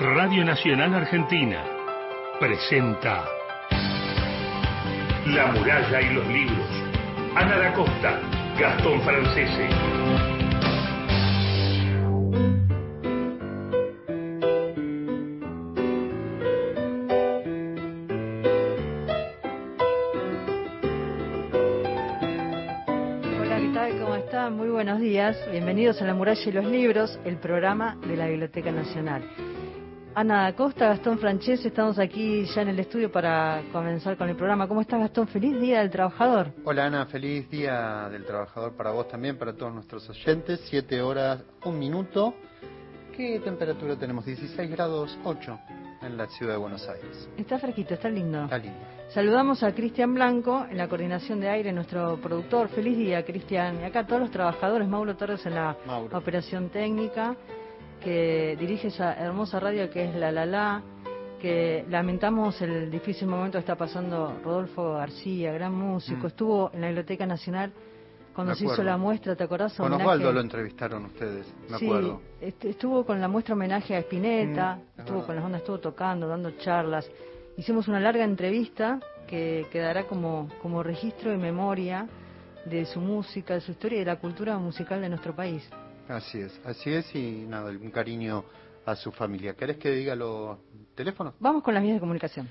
Radio Nacional Argentina presenta La muralla y los libros. Ana da Costa, Gastón Francese. Hola, ¿qué? ¿Cómo están? Muy buenos días. Bienvenidos a La Muralla y los Libros, el programa de la Biblioteca Nacional. Ana Acosta, Gastón Francese, estamos aquí ya en el estudio para comenzar con el programa. ¿Cómo estás, Gastón? Feliz Día del Trabajador. Hola Ana, feliz día del trabajador para vos también, para todos nuestros oyentes. Siete horas, un minuto. ¿Qué temperatura tenemos? 16 grados 8 en la ciudad de Buenos Aires. Está fresquito, está lindo. Está lindo. Saludamos a Cristian Blanco en la coordinación de aire, nuestro productor. Feliz día, Cristian. Y acá todos los trabajadores, Mauro Torres en la Mauro. operación técnica, que dirige esa hermosa radio que es La La La, que lamentamos el difícil momento que está pasando Rodolfo García, gran músico. Mm. Estuvo en la Biblioteca Nacional cuando se hizo la muestra, ¿te acordás? Con Homenaje- Osvaldo lo entrevistaron ustedes, me sí, acuerdo. est- estuvo con la muestra homenaje a Spinetta, Mm, es estuvo con las ondas, estuvo tocando, dando charlas. Hicimos una larga entrevista que quedará como, como registro y memoria de su música, de su historia y de la cultura musical de nuestro país. Así es, así es y nada, un cariño a su familia. ¿Querés que diga los teléfonos? Vamos con las vías de comunicación.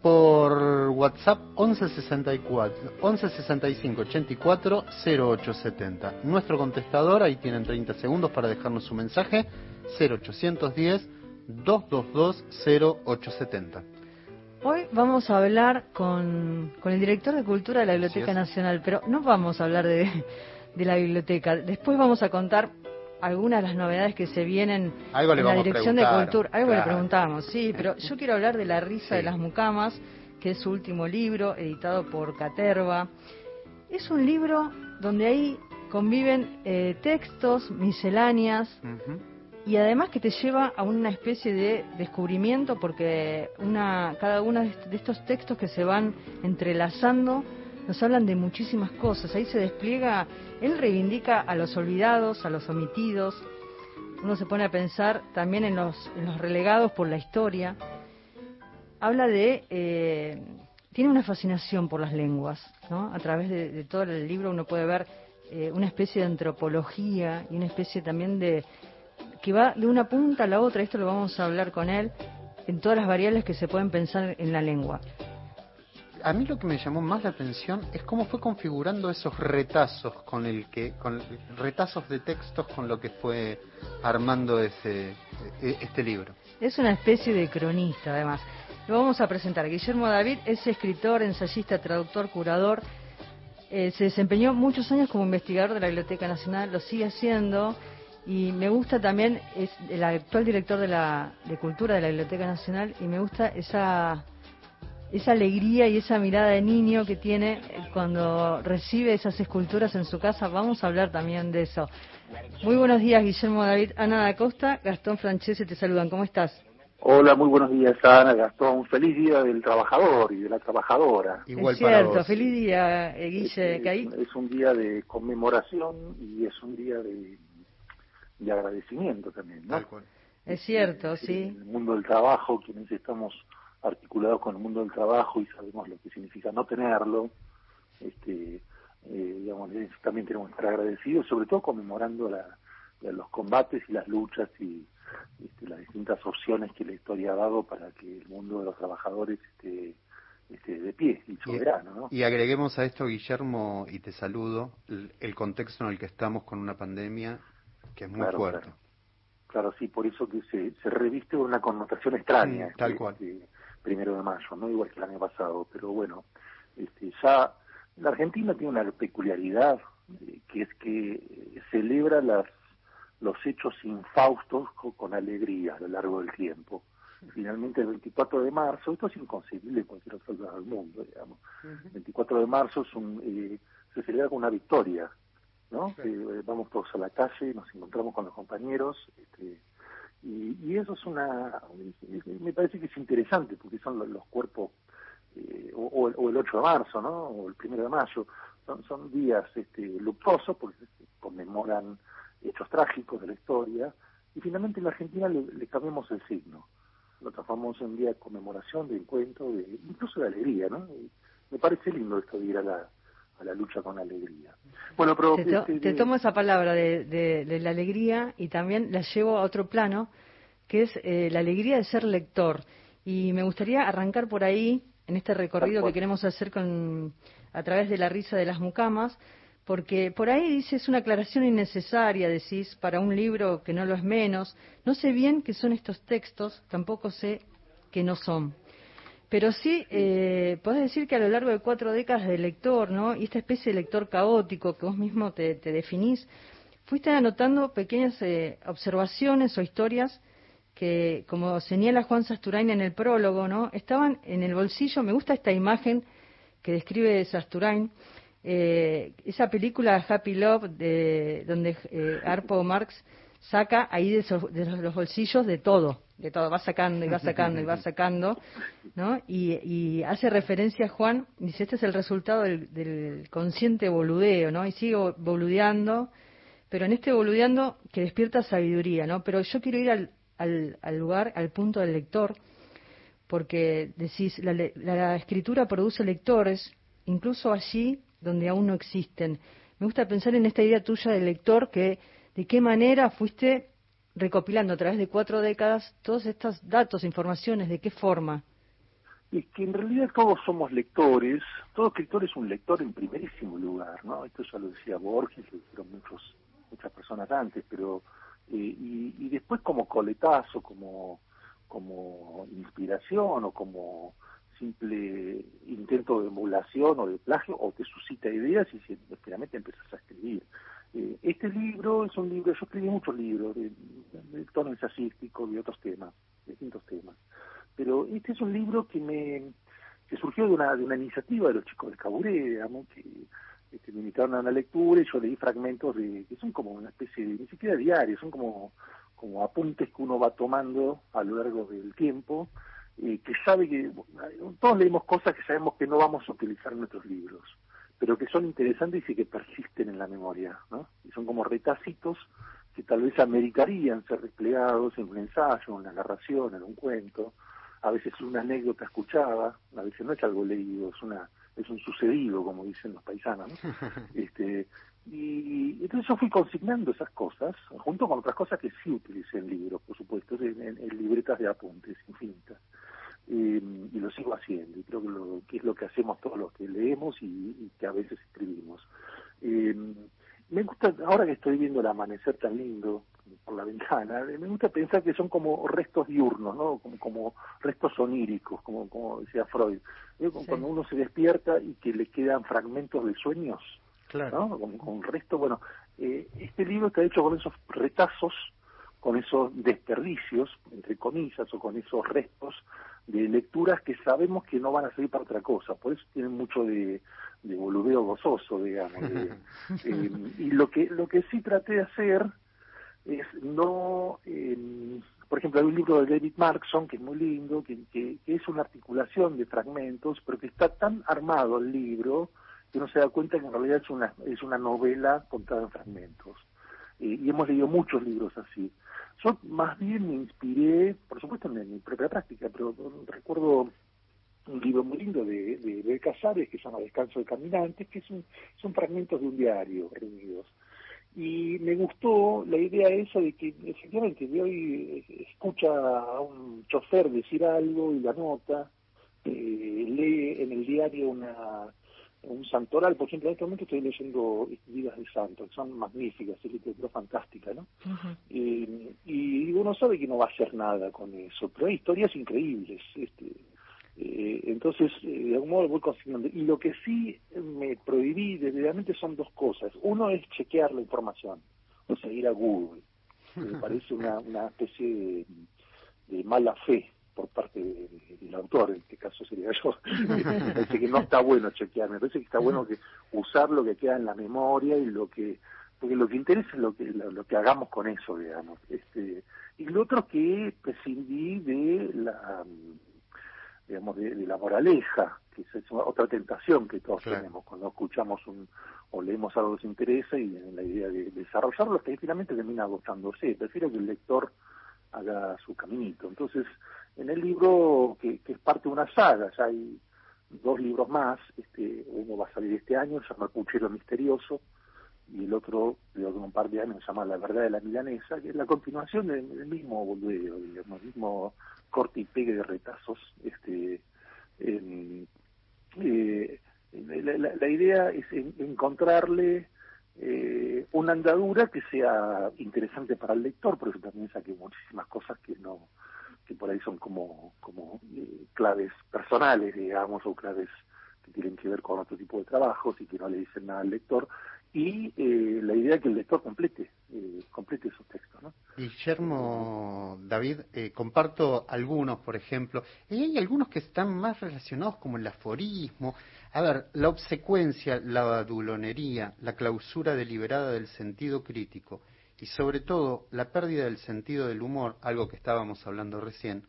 Por WhatsApp 1164 1165 84 0870. Nuestro contestador, ahí tienen 30 segundos para dejarnos su mensaje, 0810 222 0870. Hoy vamos a hablar con, con el director de Cultura de la Biblioteca. Nacional, pero no vamos a hablar de, de la biblioteca. Después vamos a contar algunas de las novedades que se vienen Algo le en la vamos a Dirección de Cultura. Algo le preguntamos, sí, pero yo quiero hablar de La risa de las mucamas, que es su último libro, editado por Caterva. Es un libro donde ahí conviven eh, textos, misceláneas, y además que te lleva a una especie de descubrimiento porque una cada uno de estos textos que se van entrelazando nos hablan de muchísimas cosas. Ahí se despliega, él reivindica a los olvidados, a los omitidos. Uno se pone a pensar también en los, en los relegados por la historia. Habla de... eh, tiene una fascinación por las lenguas, ¿no? A través de, todo el libro uno puede ver eh, una especie de antropología y una especie también de, que va de una punta a la otra, esto lo vamos a hablar con él, en todas las variables que se pueden pensar en la lengua. A mí lo que me llamó más la atención es cómo fue configurando esos retazos con el que, con retazos de textos con lo que fue armando ese, e- este libro. Es una especie de cronista, además. Lo vamos a presentar. Guillermo David es escritor, ensayista, traductor, curador. Eh, se desempeñó muchos años como investigador de la Biblioteca Nacional, lo sigue haciendo. Y me gusta también, es el actual director de, la, de Cultura de la Biblioteca Nacional, y me gusta esa, esa alegría y esa mirada de niño que tiene eh, cuando recibe esas esculturas en su casa. Vamos a hablar también de eso. Muy buenos días, Guillermo David. Ana da Costa, Gastón Francese te saludan. ¿Cómo estás? Hola, muy buenos días, Ana, Gastón. Feliz día del trabajador y de la trabajadora. Igual es para cierto, vos. feliz día, eh, Guille. Que ahí- es, es un día de conmemoración y es un día de, de agradecimiento también, ¿no? Tal cual. es cierto, Es sí. En el mundo del trabajo, quienes estamos articulados con el mundo del trabajo y sabemos lo que significa no tenerlo, este, eh, digamos, también tenemos que estar agradecidos, sobre todo conmemorando la- la- los combates y las luchas y este, las distintas opciones que la historia ha dado para que el mundo de los trabajadores esté, esté de pie y soberano, ¿no? Y agreguemos a esto, Guillermo, y te saludo, el, el contexto en el que estamos con una pandemia que es muy Claro, fuerte. claro. Claro, sí, por eso que se, se reviste una connotación extraña. Tal este, cual. este primero de mayo, no igual que el año pasado, pero bueno, este, ya la Argentina tiene una peculiaridad eh, que es que eh, celebra las los hechos infaustos co- con, alegría a lo largo del tiempo. Finalmente el 24 de marzo, esto es inconcebible en cualquier otro lugar del mundo, digamos. El 24 de marzo es un, eh, se celebra con una victoria, ¿no? Sí. Eh, vamos todos a la calle, nos encontramos con los compañeros, este, y, y eso es una, es- me parece que es interesante porque son los, cuerpos, eh, o, el, o el 8 de marzo, ¿no? O el 1 de mayo, son, son días este, luctuosos porque conmemoran hechos trágicos de la historia, y finalmente en la Argentina le, le cambiamos el signo. lo transformamos en día de conmemoración, de encuentro, de, incluso de alegría, ¿no? me parece lindo esto de ir a la, a la lucha con alegría. Bueno, pero... Te, este, tomo esa palabra de, de, la alegría y también la llevo a otro plano, que es eh, la alegría de ser lector. Y me gustaría arrancar por ahí, en este recorrido que queremos hacer con, a través de la risa de las mucamas, porque por ahí dices una aclaración innecesaria, decís, para un libro que no lo es menos. No sé bien qué son estos textos, tampoco sé qué no son. Pero sí, eh, podés decir que a lo largo de cuatro décadas de lector, ¿no? Y esta especie de lector caótico que vos mismo te, definís, fuiste anotando pequeñas eh, observaciones o historias que, como señala Juan Sasturain en el prólogo, ¿no? Estaban en el bolsillo. Me gusta esta imagen que describe Sasturain, eh, esa película Happy Love, de, donde eh, Arpo Marx saca ahí de, los bolsillos de todo, de todo, va sacando y va sacando y va sacando, ¿no? Y, hace referencia a Juan, dice, este es el resultado del, consciente boludeo, ¿no? Y sigo boludeando, pero en este boludeando que despierta sabiduría, ¿no? Pero yo quiero ir al, al, lugar, al punto del lector, porque decís, la, la escritura produce lectores, incluso allí donde aún no existen. Me gusta pensar en esta idea tuya del lector que de qué manera fuiste recopilando a través de cuatro décadas todos estos datos, informaciones, de qué forma. Es que en realidad todos somos lectores, todo escritor es un lector en primerísimo lugar, ¿no? Esto ya lo decía Borges, lo dijeron muchos, muchas personas antes, pero eh, y, después como coletazo, como, como inspiración o como simple intento de emulación o de plagio o te suscita ideas y finalmente empiezas a escribir. Eh, este libro es un libro, yo escribí muchos libros de, tono ensayístico y otros temas, distintos temas, pero este es un libro que me que surgió de una, de una iniciativa de los chicos de Caburé, digamos, que, este, me invitaron a una lectura y yo leí fragmentos de, que son como una especie de, ni siquiera diarios, son como, como apuntes que uno va tomando a lo largo del tiempo, eh, que sabe que, todos leemos cosas que sabemos que no vamos a utilizar en nuestros libros pero que son interesantes y que persisten en la memoria, ¿no? Y son como retacitos que tal vez ameritarían ser desplegados en un ensayo, en una narración, en un cuento, a veces una anécdota escuchada, a veces no es algo leído, es una es un sucedido, como dicen los paisanos. este, y, entonces yo fui consignando esas cosas, junto con otras cosas que sí utilicé en libros, por supuesto, en libretas de apuntes infinitas. Eh, y lo sigo haciendo, y creo que, lo, que es lo que hacemos todos los que leemos y, que a veces escribimos. Eh, me gusta, ahora que estoy viendo el amanecer tan lindo por la ventana, me gusta pensar que son como restos diurnos, ¿no? Como, como restos oníricos, como, como decía Freud. Cuando uno se despierta y que le quedan fragmentos de sueños, claro. ¿no? Como, con resto, bueno, eh, este libro está hecho con esos retazos, con esos desperdicios, entre comillas, o con esos restos de lecturas que sabemos que no van a servir para otra cosa, por eso tienen mucho de, de boludeo gozoso, digamos. Eh, y lo que, lo que sí traté de hacer es no, eh, por ejemplo, hay un libro de David Markson que es muy lindo, que, que, es una articulación de fragmentos, pero que está tan armado el libro que uno se da cuenta que en realidad es una, es una novela contada en fragmentos. Y hemos leído muchos libros así. Yo más bien me inspiré, por supuesto en mi propia práctica, pero recuerdo un libro muy lindo de, de, de Casares que se llama Descanso de Caminantes, que son fragmentos de un diario reunidos. Y me gustó la idea esa de que efectivamente de hoy escucha a un chofer decir algo y la nota, eh, lee en el diario una un santoral, por ejemplo, en este momento estoy leyendo Vidas de Santos, son magníficas, es literatura fantástica, ¿no? y, uno sabe que no va a hacer nada con eso, pero hay historias increíbles, este, eh, entonces, eh, de algún modo voy consignando. Y lo que sí me prohibí desde son dos cosas. Uno es chequear la información, o sea, ir a Google. Me parece una, una especie de mala fe por parte del autor, en este caso sería yo, parece que no está bueno chequear, me parece que está bueno que usar lo que queda en la memoria y lo que, porque lo que interesa es lo que, lo, que hagamos con eso, digamos. Este, y lo otro que prescindí de la, digamos, de, la moraleja, que es otra tentación que todos tenemos cuando escuchamos un, o leemos algo que nos interesa y la idea de, desarrollarlo, que finalmente termina agotándose. Prefiero que el lector haga su caminito. Entonces, en el libro que, es parte de una saga, ya hay dos libros más, este, uno va a salir este año, se llama El Puchero Misterioso, y el otro, de un par de años, se llama La Verdad de la Milanesa, que es la continuación del, mismo boludeo, digamos, el mismo corte y pegue de retazos. Este, eh, la, idea es encontrarle eh, una andadura que sea interesante para el lector, por eso también saqué muchísimas cosas que no que por ahí son como como eh, claves personales, digamos, o claves que tienen que ver con otro tipo de trabajos y que no le dicen nada al lector, y eh, la idea es que el lector complete, eh, complete esos textos. ¿no? Guillermo, David, eh, comparto algunos, por ejemplo, y hay algunos que están más relacionados como el aforismo. A ver, la obsecuencia, la adulonería, la clausura deliberada del sentido crítico y sobre todo la pérdida del sentido del humor, algo que estábamos hablando recién,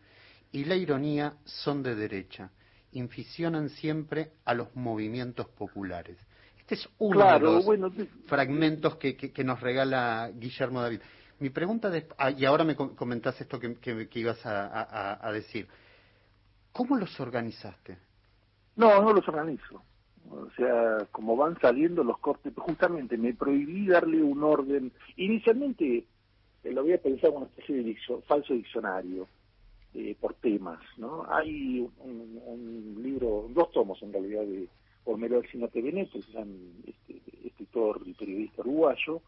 y la ironía son de derecha, inficionan siempre a los movimientos populares. Este es uno de los fragmentos que, que, nos regala Guillermo David. Mi pregunta, de, ah, y ahora me comentás esto que, que ibas a, decir, ¿cómo los organizaste? No, no los organizo. O sea, como van saliendo los cortes, justamente me prohibí darle un orden. Inicialmente eh, lo había pensado como una especie de falso diccionario eh, por temas, ¿no? Hay un, un, libro, dos tomos en realidad de Homero Alcinote Beneto, es un este, escritor y periodista uruguayo,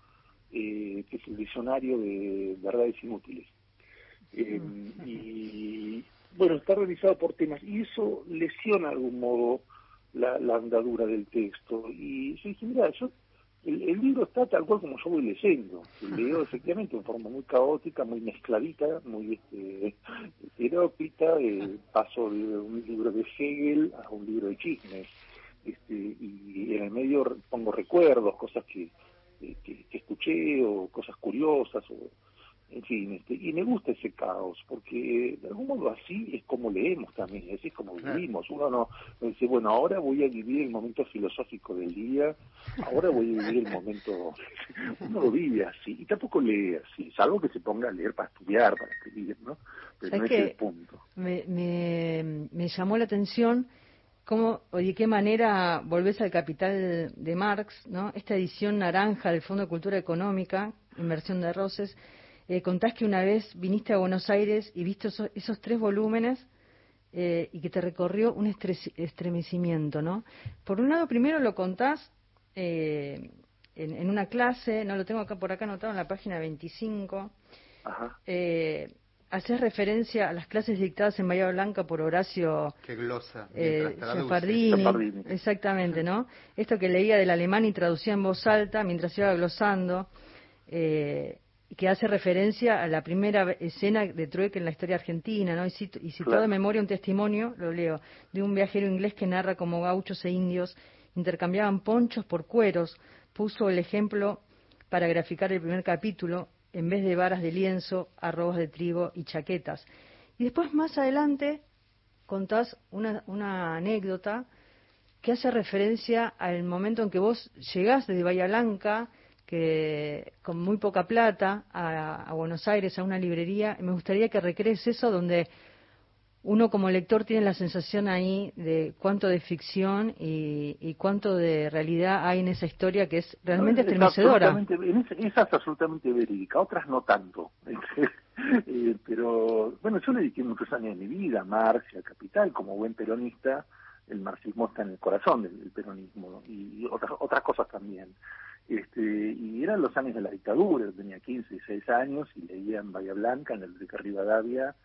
eh, que es el diccionario de verdades inútiles. Eh, y bueno, está realizado por temas y eso lesiona de algún modo la, andadura del texto. Y yo dije, mira, yo, el, libro está tal cual como yo voy leyendo. Leo efectivamente en forma muy caótica, muy mezcladita, muy este, heterópita. Eh, paso de un libro de Hegel a un libro de chismes este, y en el medio pongo recuerdos, cosas que, que, escuché o cosas curiosas, o, en fin, este, y me gusta ese caos, porque de algún modo así es como leemos también, así es como vivimos. Uno no, dice, bueno, ahora voy a vivir el momento filosófico del día, ahora voy a vivir el momento, uno lo vive así, y tampoco lee así, salvo que se ponga a leer para estudiar, para escribir, ¿no? Pero no es el punto. Me, me, me llamó la atención cómo o de qué manera volvés al capital de Marx, ¿no? Esta edición naranja del Fondo de Cultura Económica, Inversión de Roses, eh, contás que una vez viniste a Buenos Aires y viste esos, tres volúmenes eh, y que te recorrió un estremecimiento, ¿no? Por un lado, primero lo contás eh, en, una clase, no lo tengo acá por acá anotado en la página 25. Ajá. Eh, haces referencia a las clases dictadas en Bahía Blanca por Horacio que glosa, eh, exactamente, ¿no? Esto que leía del alemán y traducía en voz alta mientras iba glosando, eh, que hace referencia a la primera escena de trueque en la historia argentina, ¿no? Y cito, y de memoria un testimonio, lo leo, de un viajero inglés que narra cómo gauchos e indios intercambiaban ponchos por cueros, puso el ejemplo para graficar el primer capítulo, en vez de varas de lienzo, arrobas de trigo y chaquetas. Y después más adelante contás una, una anécdota que hace referencia al momento en que vos llegás desde Bahía Blanca, que con muy poca plata, a, a Buenos Aires, a una librería. Me gustaría que recrees eso donde uno como lector tiene la sensación ahí de cuánto de ficción y, cuánto de realidad hay en esa historia que es realmente estremecedora. Esa es absolutamente verídica, otras no tanto. Eh, pero bueno, yo le dediqué muchos años de mi vida a Marx y a Capital, como buen peronista, el marxismo está en el corazón del, peronismo y otras otras cosas también. Este, y eran los años de la dictadura, yo tenía 15, 16 años y leía en Bahía Blanca, en el de Rivadavia,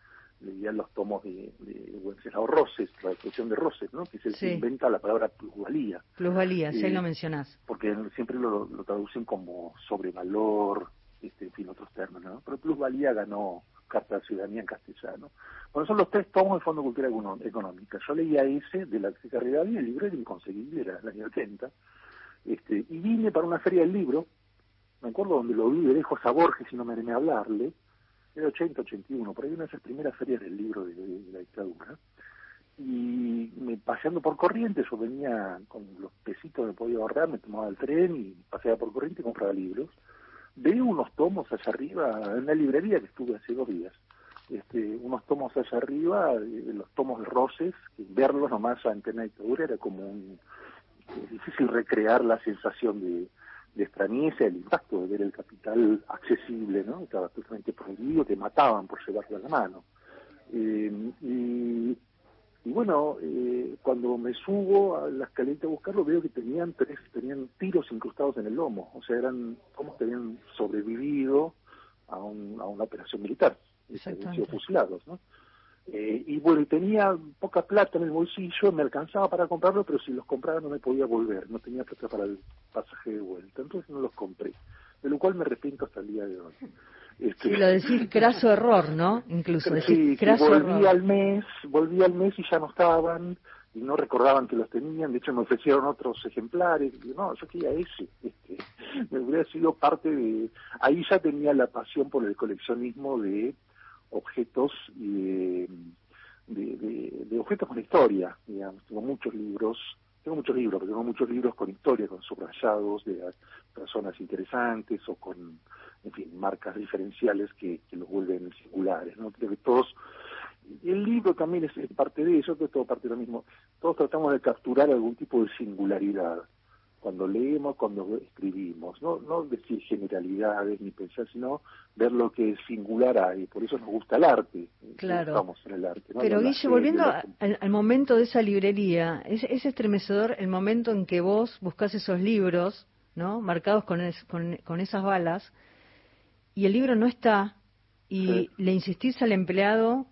leían los tomos de, de Wenceslao Roses, la expresión de Roses, ¿no? que es el que inventa la palabra plusvalía. Plusvalía, si lo mencionás. Porque siempre lo, traducen como sobrevalor, este, en fin, otros términos, ¿no? Pero plusvalía ganó Carta de Ciudadanía en castellano. Bueno, son los tres tomos del Fondo de Cultura Económica. Yo leía ese de la Secretaría y el libro era inconseguible, era del año 80. Este, y vine para una feria del libro, me acuerdo donde lo vi de lejos a Borges y no me animé a hablarle, era 80, 81, por ahí una de esas primeras ferias del libro de, la dictadura. Y me, paseando por corriente, yo venía con los pesitos que podía ahorrar, me tomaba el tren y paseaba por corriente y compraba libros. Veo unos tomos allá arriba en la librería que estuve hace dos días. este, unos tomos allá arriba, eh, los tomos de Roses, verlos nomás a antena dictadura era como un, es difícil recrear la sensación de, de extrañeza, el impacto de ver el capital accesible, ¿no? Estaba totalmente prohibido, te mataban por llevarlo a la mano. Eh, y, y, bueno, eh, cuando me subo a la escaleta a buscarlo, veo que tenían tres, tenían tiros incrustados en el lomo, o sea, eran como que habían sobrevivido a, un, a una operación militar, habían sido fusilados, ¿no? Eh, y bueno, tenía poca plata en el bolsillo, me alcanzaba para comprarlo, pero si los compraba no me podía volver, no tenía plata para el pasaje de vuelta, entonces no los compré, de lo cual me arrepiento hasta el día de hoy. Este... Sí, lo decís craso error, ¿no? Incluso decir sí, volví al mes, volví al mes y ya no estaban, y no recordaban que los tenían, de hecho me ofrecieron otros ejemplares, y no, yo quería ese, este, me hubiera sido parte de, ahí ya tenía la pasión por el coleccionismo de objetos y de, de, objetos con historia, digamos. Tengo muchos libros, tengo muchos libros, pero tengo muchos libros con historia, con subrayados de personas interesantes o con, en fin, marcas diferenciales que, los vuelven singulares, ¿no? Creo que todos, el libro también es, parte de eso, que todo parte de lo mismo. Todos tratamos de capturar algún tipo de singularidad cuando leemos, cuando escribimos, no, no decir generalidades ni pensar, sino ver lo que es singular hay, por eso nos gusta el arte, claro. en el arte. Pero Guille, volviendo al, momento de esa librería, es, es, estremecedor el momento en que vos buscás esos libros, ¿no? Marcados con, con, esas balas, y el libro no está, y le insistís al empleado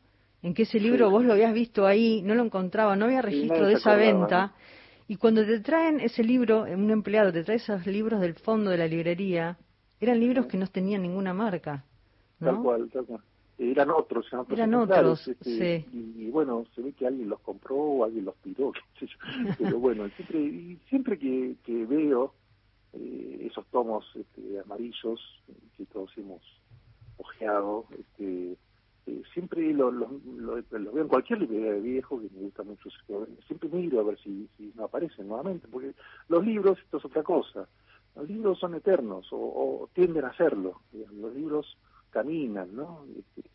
en que ese libro vos lo habías visto ahí, no lo encontraba, no había registro de esa venta. Y cuando te traen ese libro, un empleado te trae esos libros del fondo de la librería, eran libros que no tenían ninguna marca. ¿no? Tal cual, tal cual. Eran otros, eran otros. Eran otros este, sí. y, bueno, se ve que alguien los compró o alguien los tiró, pero bueno, siempre, y siempre que, que veo eh, esos tomos este, amarillos que todos hemos ojeado, este, eh, siempre lo, lo, veo en cualquier librería de viejo que me gusta mucho, siempre miro a ver si, si no aparecen nuevamente, porque los libros, esto es otra cosa, los libros son eternos o, tienden a serlo, los libros caminan, ¿no? Este,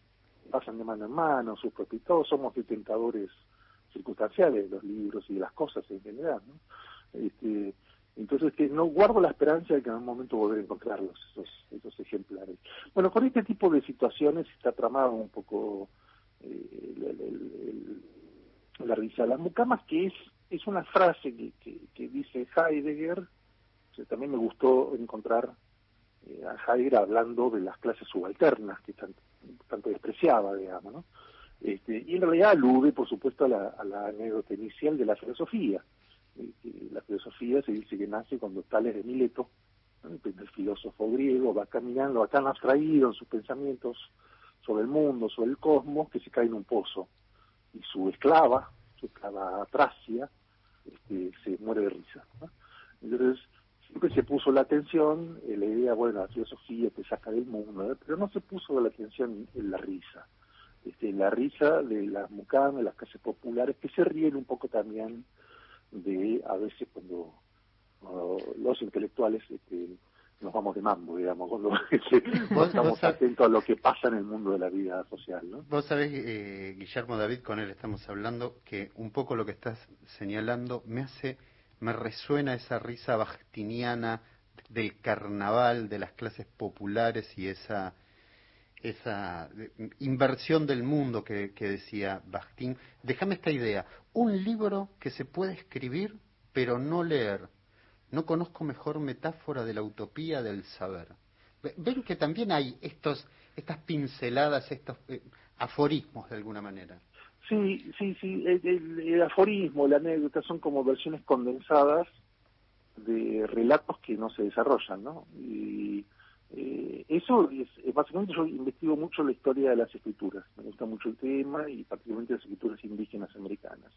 pasan de mano en mano, sus propios, todos somos detentadores circunstanciales de los libros y de las cosas en general, ¿no? Este, entonces, que no guardo la esperanza de que en algún momento volver a encontrarlos, esos, esos ejemplares. Bueno, con este tipo de situaciones está tramado un poco eh, la risa. Las mucamas, que es, es una frase que, que, dice Heidegger, también me gustó encontrar eh, a Heidegger hablando de las clases subalternas, que tanto, tanto despreciaba, digamos, ¿no? Este, y en realidad alude, por supuesto, a la, a la anécdota inicial de la filosofía la filosofía se dice que nace cuando Tales de Mileto, el filósofo griego, va caminando, va tan abstraído en sus pensamientos sobre el mundo, sobre el cosmos, que se cae en un pozo. Y su esclava, su esclava Tracia, este, se muere de risa. Entonces, siempre se puso la atención en la idea, bueno, la filosofía te saca del mundo, pero no se puso la atención en la risa. Este, la risa de las mucamas, las clases populares, que se ríen un poco también de a veces cuando, los intelectuales este, nos vamos de mambo, digamos, cuando no estamos atentos a lo que pasa en el mundo de la vida social. ¿no? Vos sabés, eh, Guillermo David, con él estamos hablando, que un poco lo que estás señalando me hace, me resuena esa risa bastiniana del carnaval, de las clases populares y esa esa inversión del mundo que, decía Bastín. Déjame esta idea. Un libro que se puede escribir pero no leer. No conozco mejor metáfora de la utopía del saber. Ven que también hay estos, estas pinceladas, estos eh, aforismos de alguna manera. Sí, sí, sí. El, aforismo, la anécdota son como versiones condensadas de relatos que no se desarrollan, ¿no? Eh, eso es, básicamente yo investigo mucho la historia de las escrituras, me gusta mucho el tema y particularmente las escrituras indígenas americanas.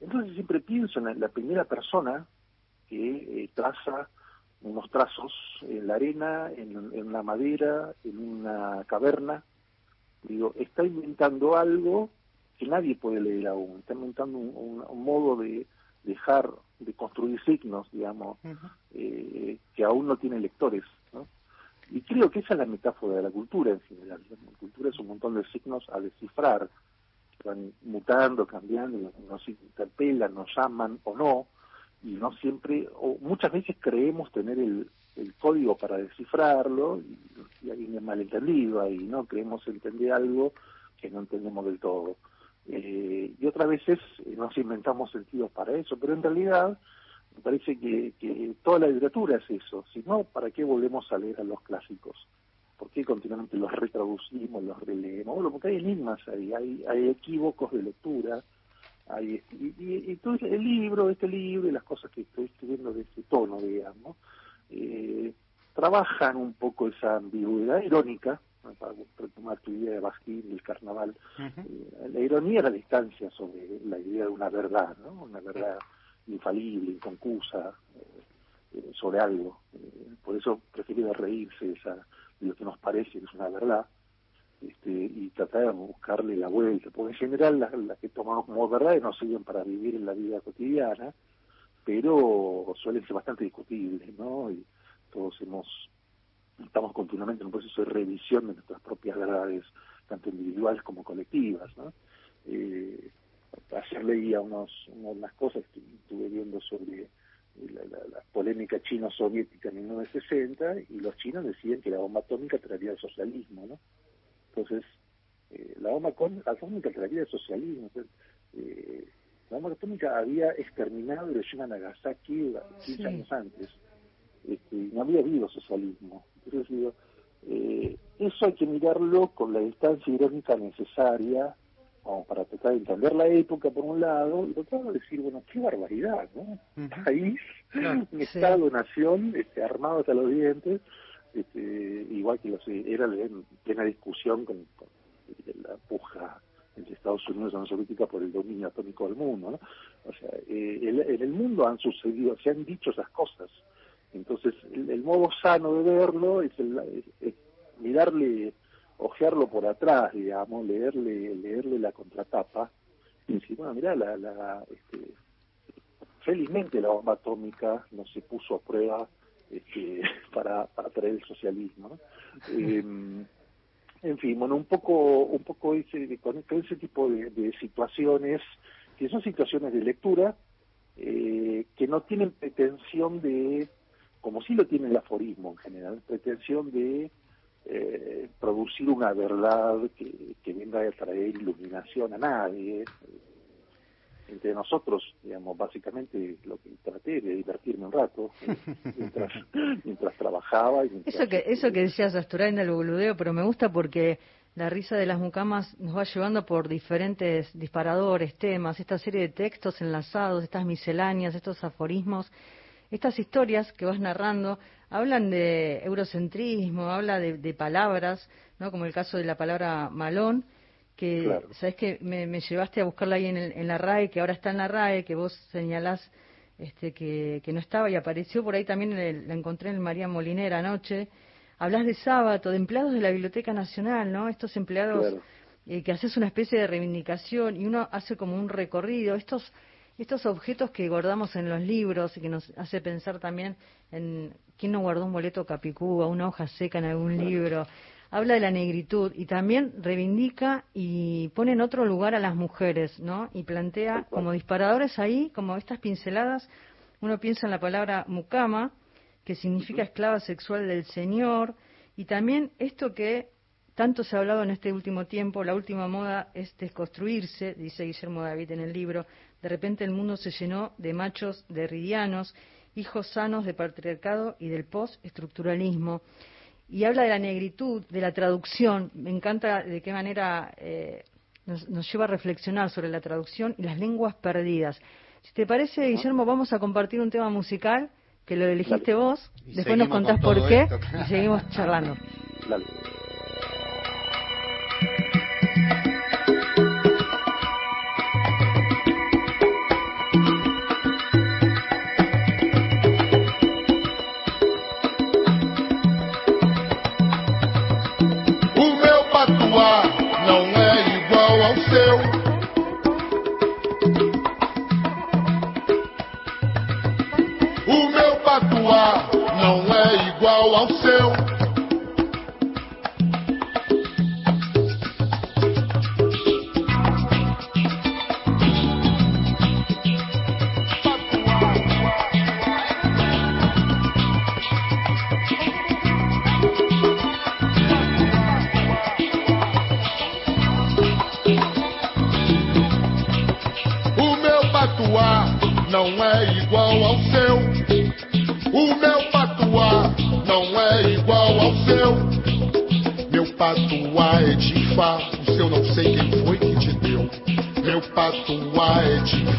Entonces siempre pienso en la primera persona que eh, traza unos trazos en la arena, en, la madera, en una caverna. Digo, está inventando algo que nadie puede leer aún, está inventando un, modo de dejar, de construir signos, digamos, eh, que aún no tiene lectores. Y creo que esa es la metáfora de la cultura en general. La cultura es un montón de signos a descifrar, que van mutando, cambiando, nos interpelan, nos llaman o no, y no siempre, o muchas veces creemos tener el, el código para descifrarlo, y, hay un malentendido ahí, ¿no? Creemos entender algo que no entendemos del todo. Eh, y otras veces eh, nos inventamos sentidos para eso, pero en realidad me parece que, que toda la literatura es eso, si no, ¿para qué volvemos a leer a los clásicos? ¿Por qué continuamente los retraducimos, los releemos? Bueno, porque hay enigmas ahí, hay, hay equívocos de lectura, hay, y, y, entonces el libro, este libro y las cosas que estoy escribiendo de este tono, digamos, eh, trabajan un poco esa ambigüedad irónica, para retomar tu idea de Bastín, del carnaval, eh, la ironía la distancia sobre la idea de una verdad, ¿no? una verdad infalible, inconcusa, eh, eh, sobre algo. por eso prefiero reírse esa, de lo que nos parece que es una verdad este, y tratar de buscarle la vuelta, porque en general las, que tomamos como verdades no sirven para vivir en la vida cotidiana, pero suelen ser bastante discutibles, ¿no? Y todos hemos estamos continuamente en un proceso de revisión de nuestras propias verdades, tanto individuales como colectivas. ¿no? Eh, ayer leía unos, unas cosas que estuve viendo sobre la, la, polémica chino-soviética en 1960 y los chinos decían que la bomba atómica traería el socialismo. ¿no? Entonces, eh, la, bomba atómica traería el socialismo. Eh, la bomba atómica había exterminado Hiroshima Nagasaki 15 años antes. Este, no había habido socialismo. Entonces digo, eh, eso hay que mirarlo con la distancia irónica necesaria como para tratar de entender la época por un lado, y por otro lado decir, bueno, qué barbaridad, ¿no? País, un Estado, nación, este, armado hasta los dientes, este, igual que los, era en plena discusión con, la puja entre Estados Unidos y la Unión Soviética por el dominio atómico del mundo, ¿no? O sea, eh, en el mundo han sucedido, se han dicho esas cosas, entonces, el, modo sano de verlo es, el, mirarle, ojearlo por atrás, digamos, leerle, leerle la contratapa y decir, bueno, mira, la, la, este, felizmente la bomba atómica no se puso a prueba este, para, para traer el socialismo. Em, en fin, bueno, un poco, un poco ese, con, ese tipo de, situaciones, que son situaciones de lectura, eh, que no tienen pretensión de como sí lo tiene el aforismo en general, pretensión de eh, producir una verdad que, que, venga a traer iluminación a nadie. Entre nosotros, digamos, básicamente lo que traté de divertirme un rato mientras, mientras trabajaba. Y Eso que eso que decías, en el boludeo, pero me gusta porque la risa de las mucamas nos va llevando por diferentes disparadores, temas, esta serie de textos enlazados, estas misceláneas, estos aforismos estas historias que vas narrando hablan de eurocentrismo, habla de, palabras, ¿no? Como el caso de la palabra malón, que, ¿sabes que me, llevaste a buscarla ahí en, la RAE, que ahora está en la RAE, que vos señalás este, que, no estaba y apareció por ahí también, la encontré en María Molinera anoche. Hablas de sábado, de empleados de la Biblioteca Nacional, ¿no? Estos empleados eh, que haces una especie de reivindicación y uno hace como un recorrido. Estos estos objetos que guardamos en los libros y que nos hace pensar también en quién no guardó un boleto capicúa, una hoja seca en algún libro, habla de la negritud y también reivindica y pone en otro lugar a las mujeres, ¿no? Y plantea como disparadores ahí, como estas pinceladas, uno piensa en la palabra mucama, que significa esclava sexual del Señor, y también esto que tanto se ha hablado en este último tiempo, la última moda es desconstruirse, dice Guillermo David en el libro, de repente el mundo se llenó de machos derridianos, hijos sanos del patriarcado y del postestructuralismo. Y habla de la negritud, de la traducción. Me encanta de qué manera eh, nos, lleva a reflexionar sobre la traducción y las lenguas perdidas. Si te parece, Guillermo, vamos a compartir un tema musical que lo elegiste vos. Después nos contás por qué y seguimos charlando.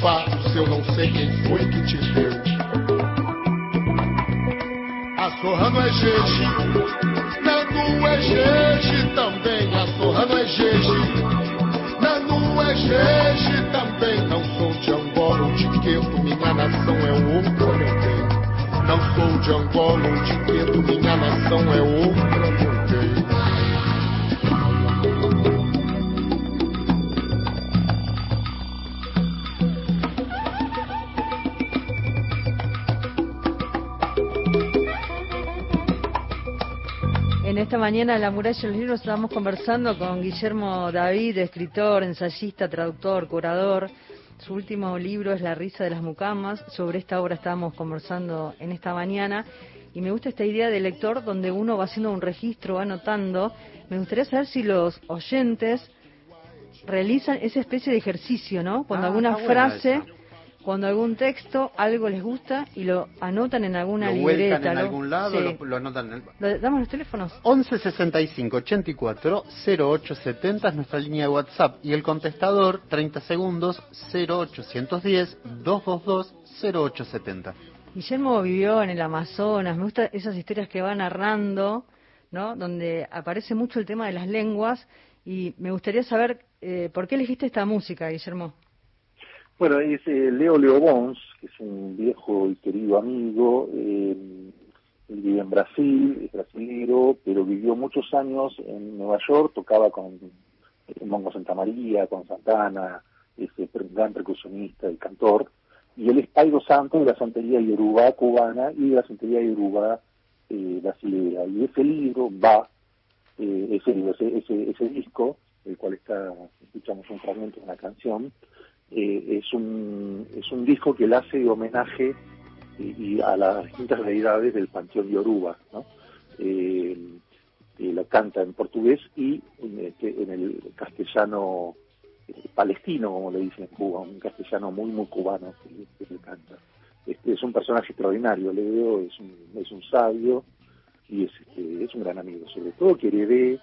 É de Fá, o seu não sei quem foi que te deu. A zorra não é jeje, Nanu é jeje também. A zorra não é jeje, Nanu é jeje também. Não sou de Angola de Queto, minha nação é outra, meu bem. Não sou de Angola esta mañana en la muralla de los libros estamos conversando con Guillermo David, escritor, ensayista, traductor, curador. Su último libro es La risa de las mucamas. Sobre esta obra estábamos conversando en esta mañana. Y me gusta esta idea del lector donde uno va haciendo un registro, va anotando. Me gustaría saber si los oyentes realizan esa especie de ejercicio, ¿no? Cuando Ah, alguna frase, esa. Cuando algún texto, algo les gusta y lo anotan en alguna lo libreta. vuelcan en lo- algún lado, Sí. lo, lo anotan en el... Lo- ¿Damos los teléfonos? 11 65 84 0870 es nuestra línea de WhatsApp y el contestador 30 segundos 0810 222 0870. Guillermo vivió en el Amazonas, me gustan esas historias que va narrando, ¿no? Donde aparece mucho el tema de las lenguas y me gustaría saber eh, por qué elegiste esta música, Guillermo. Bueno, es eh, Leo Leo Bons, que es un viejo y querido amigo. eh, él vive en Brasil, es brasilero, pero vivió muchos años en Nueva York, tocaba con Mongo Santa María, con Santana, es eh, gran percusionista y cantor. Y él es Paido Santo de la santería yoruba cubana y de la santería yoruba eh, brasilera. Y ese libro va, ese, ese, ese disco, el cual está, escuchamos un fragmento de una canción, eh, es un es un disco que le hace homenaje y, a las distintas deidades del panteón yoruba, ¿no? Eh, eh, la canta en portugués y en, este, el castellano eh, palestino, como le dicen en Cuba, un castellano muy muy cubano que, que le canta. Este es un personaje extraordinario, Leo, es un, es un sabio y es, este, es un gran amigo, sobre todo que heredé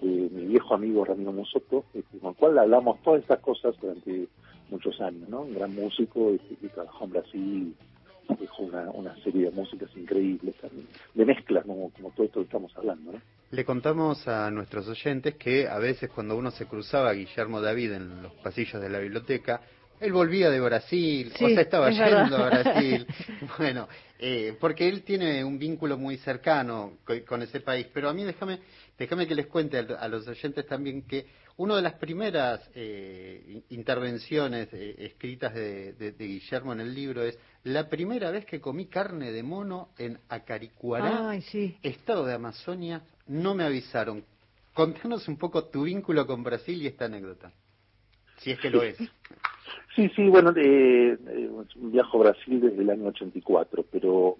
de mi viejo amigo Ramiro Mosoto, este, con el cual hablamos todas estas cosas durante muchos años, ¿no? Un gran músico este, que trabajó en Brasil, dejó una, una serie de músicas increíbles también, de mezclas, como, como todo esto que estamos hablando, ¿no? Le contamos a nuestros oyentes que a veces cuando uno se cruzaba a Guillermo David en los pasillos de la biblioteca, él volvía de Brasil, Sí, o sea, estaba es yendo a. Brasil. Bueno, eh, porque él tiene un vínculo muy cercano co- con ese país. Pero a mí déjame, déjame que les cuente a, los oyentes también que una de las primeras eh, in- intervenciones eh, escritas de, de- de Guillermo en el libro es la primera vez que comí carne de mono en Acaricuará, Ay, sí. estado de Amazonia, no me avisaron. Contanos un poco tu vínculo con Brasil y esta anécdota, si es que lo es. Sí, sí, bueno, eh, eh, viajo a Brasil desde el año 84, pero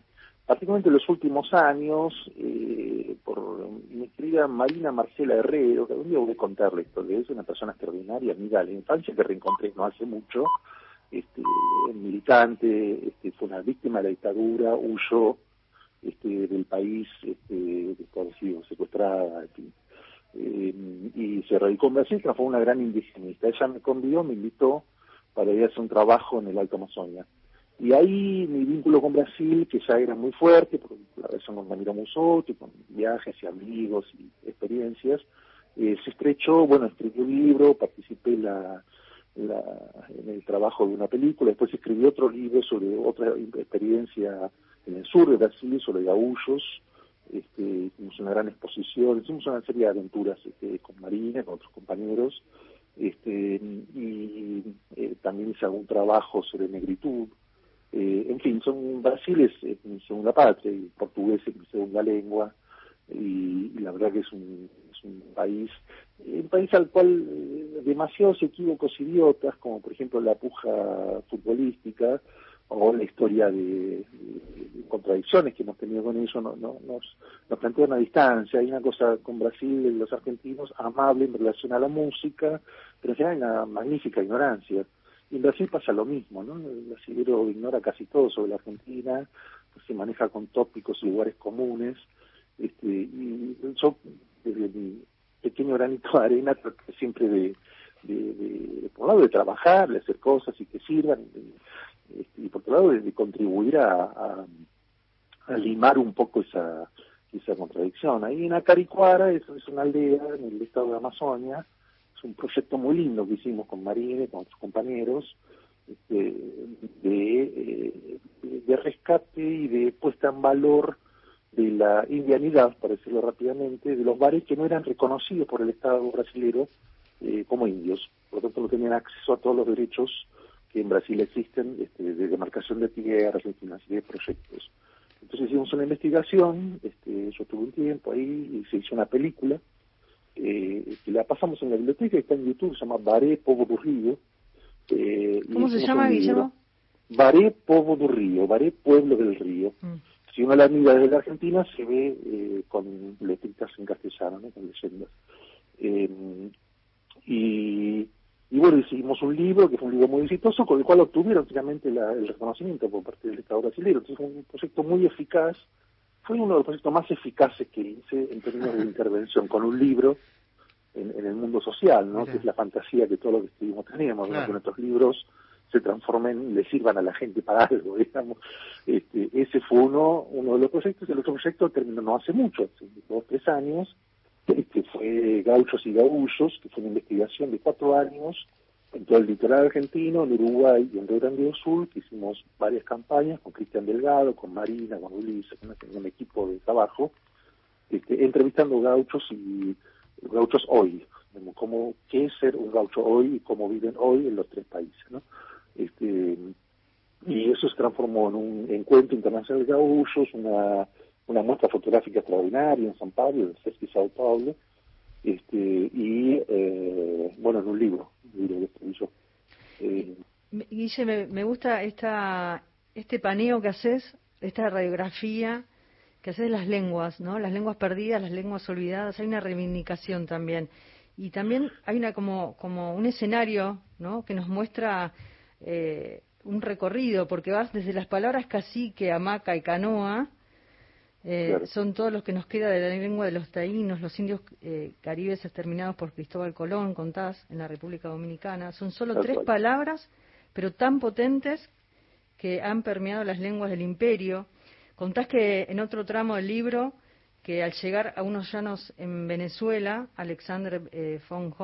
particularmente en los últimos años, eh, por mi querida Marina Marcela Herrero, que algún día voy a contarle esto, que es una persona extraordinaria, amiga de la infancia que reencontré no hace mucho, este, militante, este, fue una víctima de la dictadura, huyó este, del país, este, secuestrada. Eh, y se radicó en Brasil, que fue una gran indigenista. Ella me convidó, me invitó para ir a hacer un trabajo en el Alto Amazonia. Y ahí mi vínculo con Brasil, que ya era muy fuerte, por la relación con Ramiro Musotti, con viajes y amigos y experiencias, eh, se estrechó, bueno, escribí un libro, participé la, la- en el trabajo de una película, después escribí otro libro sobre otra experiencia en el sur de Brasil, sobre gaullos, este, hicimos una gran exposición, hicimos una serie de aventuras este, con Marina, con otros compañeros, este, y eh, también hice algún trabajo sobre negritud. Eh, en fin, son Brasil es, mi segunda patria y portugués es mi segunda lengua y, la verdad que es un, es un país, eh, un país al cual eh, demasiados equívocos idiotas, como por ejemplo la puja futbolística o la historia de, contradicciones que hemos tenido con eso, no, no- nos, nos plantea una distancia. Hay una cosa con Brasil, los argentinos, amable en relación a la música, pero en general hay una magnífica ignorancia. Y en Brasil pasa lo mismo, ¿no? El brasilero ignora casi todo sobre la Argentina, se maneja con tópicos y lugares comunes. Este, y yo, desde mi granito de arena siempre de, de, por un lado, de trabajar, de hacer cosas y que sirvan, este, y por otro lado, de, contribuir a, a, a, limar un poco esa, esa contradicción. Ahí en Acaricuara, es, es una aldea en el estado de Amazonia, es un proyecto muy lindo que hicimos con Marine, con otros compañeros, este, de, eh, rescate y de puesta en valor de la indianidad, para decirlo rápidamente, de los bares que no eran reconocidos por el Estado brasileño eh, como indios. Por lo tanto, no tenían acceso a todos los derechos que en Brasil existen este, de demarcación de tierras, y de proyectos. Entonces hicimos una investigación, este, yo tuve un tiempo ahí y se hizo una película eh, que la pasamos en la biblioteca, está en YouTube, se llama Baré Povo do Río. Eh, ¿Cómo se llama, Guillermo? Baré Povo do Río, Baré Pueblo del Río. Mm. Si uno la mira desde la Argentina, se ve eh, con letritas en castellano, ¿no? con leyendas. Eh, y, y, bueno, hicimos un libro, que fue un libro muy exitoso, con el cual obtuvieron finalmente el reconocimiento por parte del Estado brasileño. Entonces fue un proyecto muy eficaz, fue uno de los proyectos más eficaces que hice en términos de intervención con un libro en, en el mundo social, ¿no? que es la fantasía que todos los que escribimos teníamos, claro. ¿no? que nuestros libros se transformen, le sirvan a la gente para algo, digamos. Este, ese fue uno, uno de los proyectos, el otro proyecto terminó no hace mucho, hace dos, tres años, que fue Gauchos y Gaullos, que fue una investigación de cuatro años en todo el litoral argentino, en Uruguay y en Río Grande do Sur, que hicimos varias campañas con Cristian Delgado, con Marina, con Ulises, con un equipo de trabajo, este, entrevistando gauchos y gauchos hoy, como qué es ser un gaucho hoy y cómo viven hoy en los tres países, ¿no? Este, y eso se transformó en un encuentro internacional de gaullos, una, una muestra fotográfica extraordinaria en San Pablo, en Sesqui Sao Paulo, este, y eh, bueno, en un libro. Eh, Guille, me, me gusta esta, este paneo que haces, esta radiografía que haces de las lenguas, ¿no? Las lenguas perdidas, las lenguas olvidadas, hay una reivindicación también. Y también hay una como, como un escenario, ¿no? Que nos muestra eh, un recorrido, porque vas desde las palabras cacique, hamaca y canoa, eh, claro. son todos los que nos queda de la lengua de los taínos, los indios eh, caribes exterminados por Cristóbal Colón, contás, en la República Dominicana. Son solo tres palabras, pero tan potentes que han permeado las lenguas del imperio. Contás que en otro tramo del libro, que al llegar a unos llanos en Venezuela, Alexander eh, von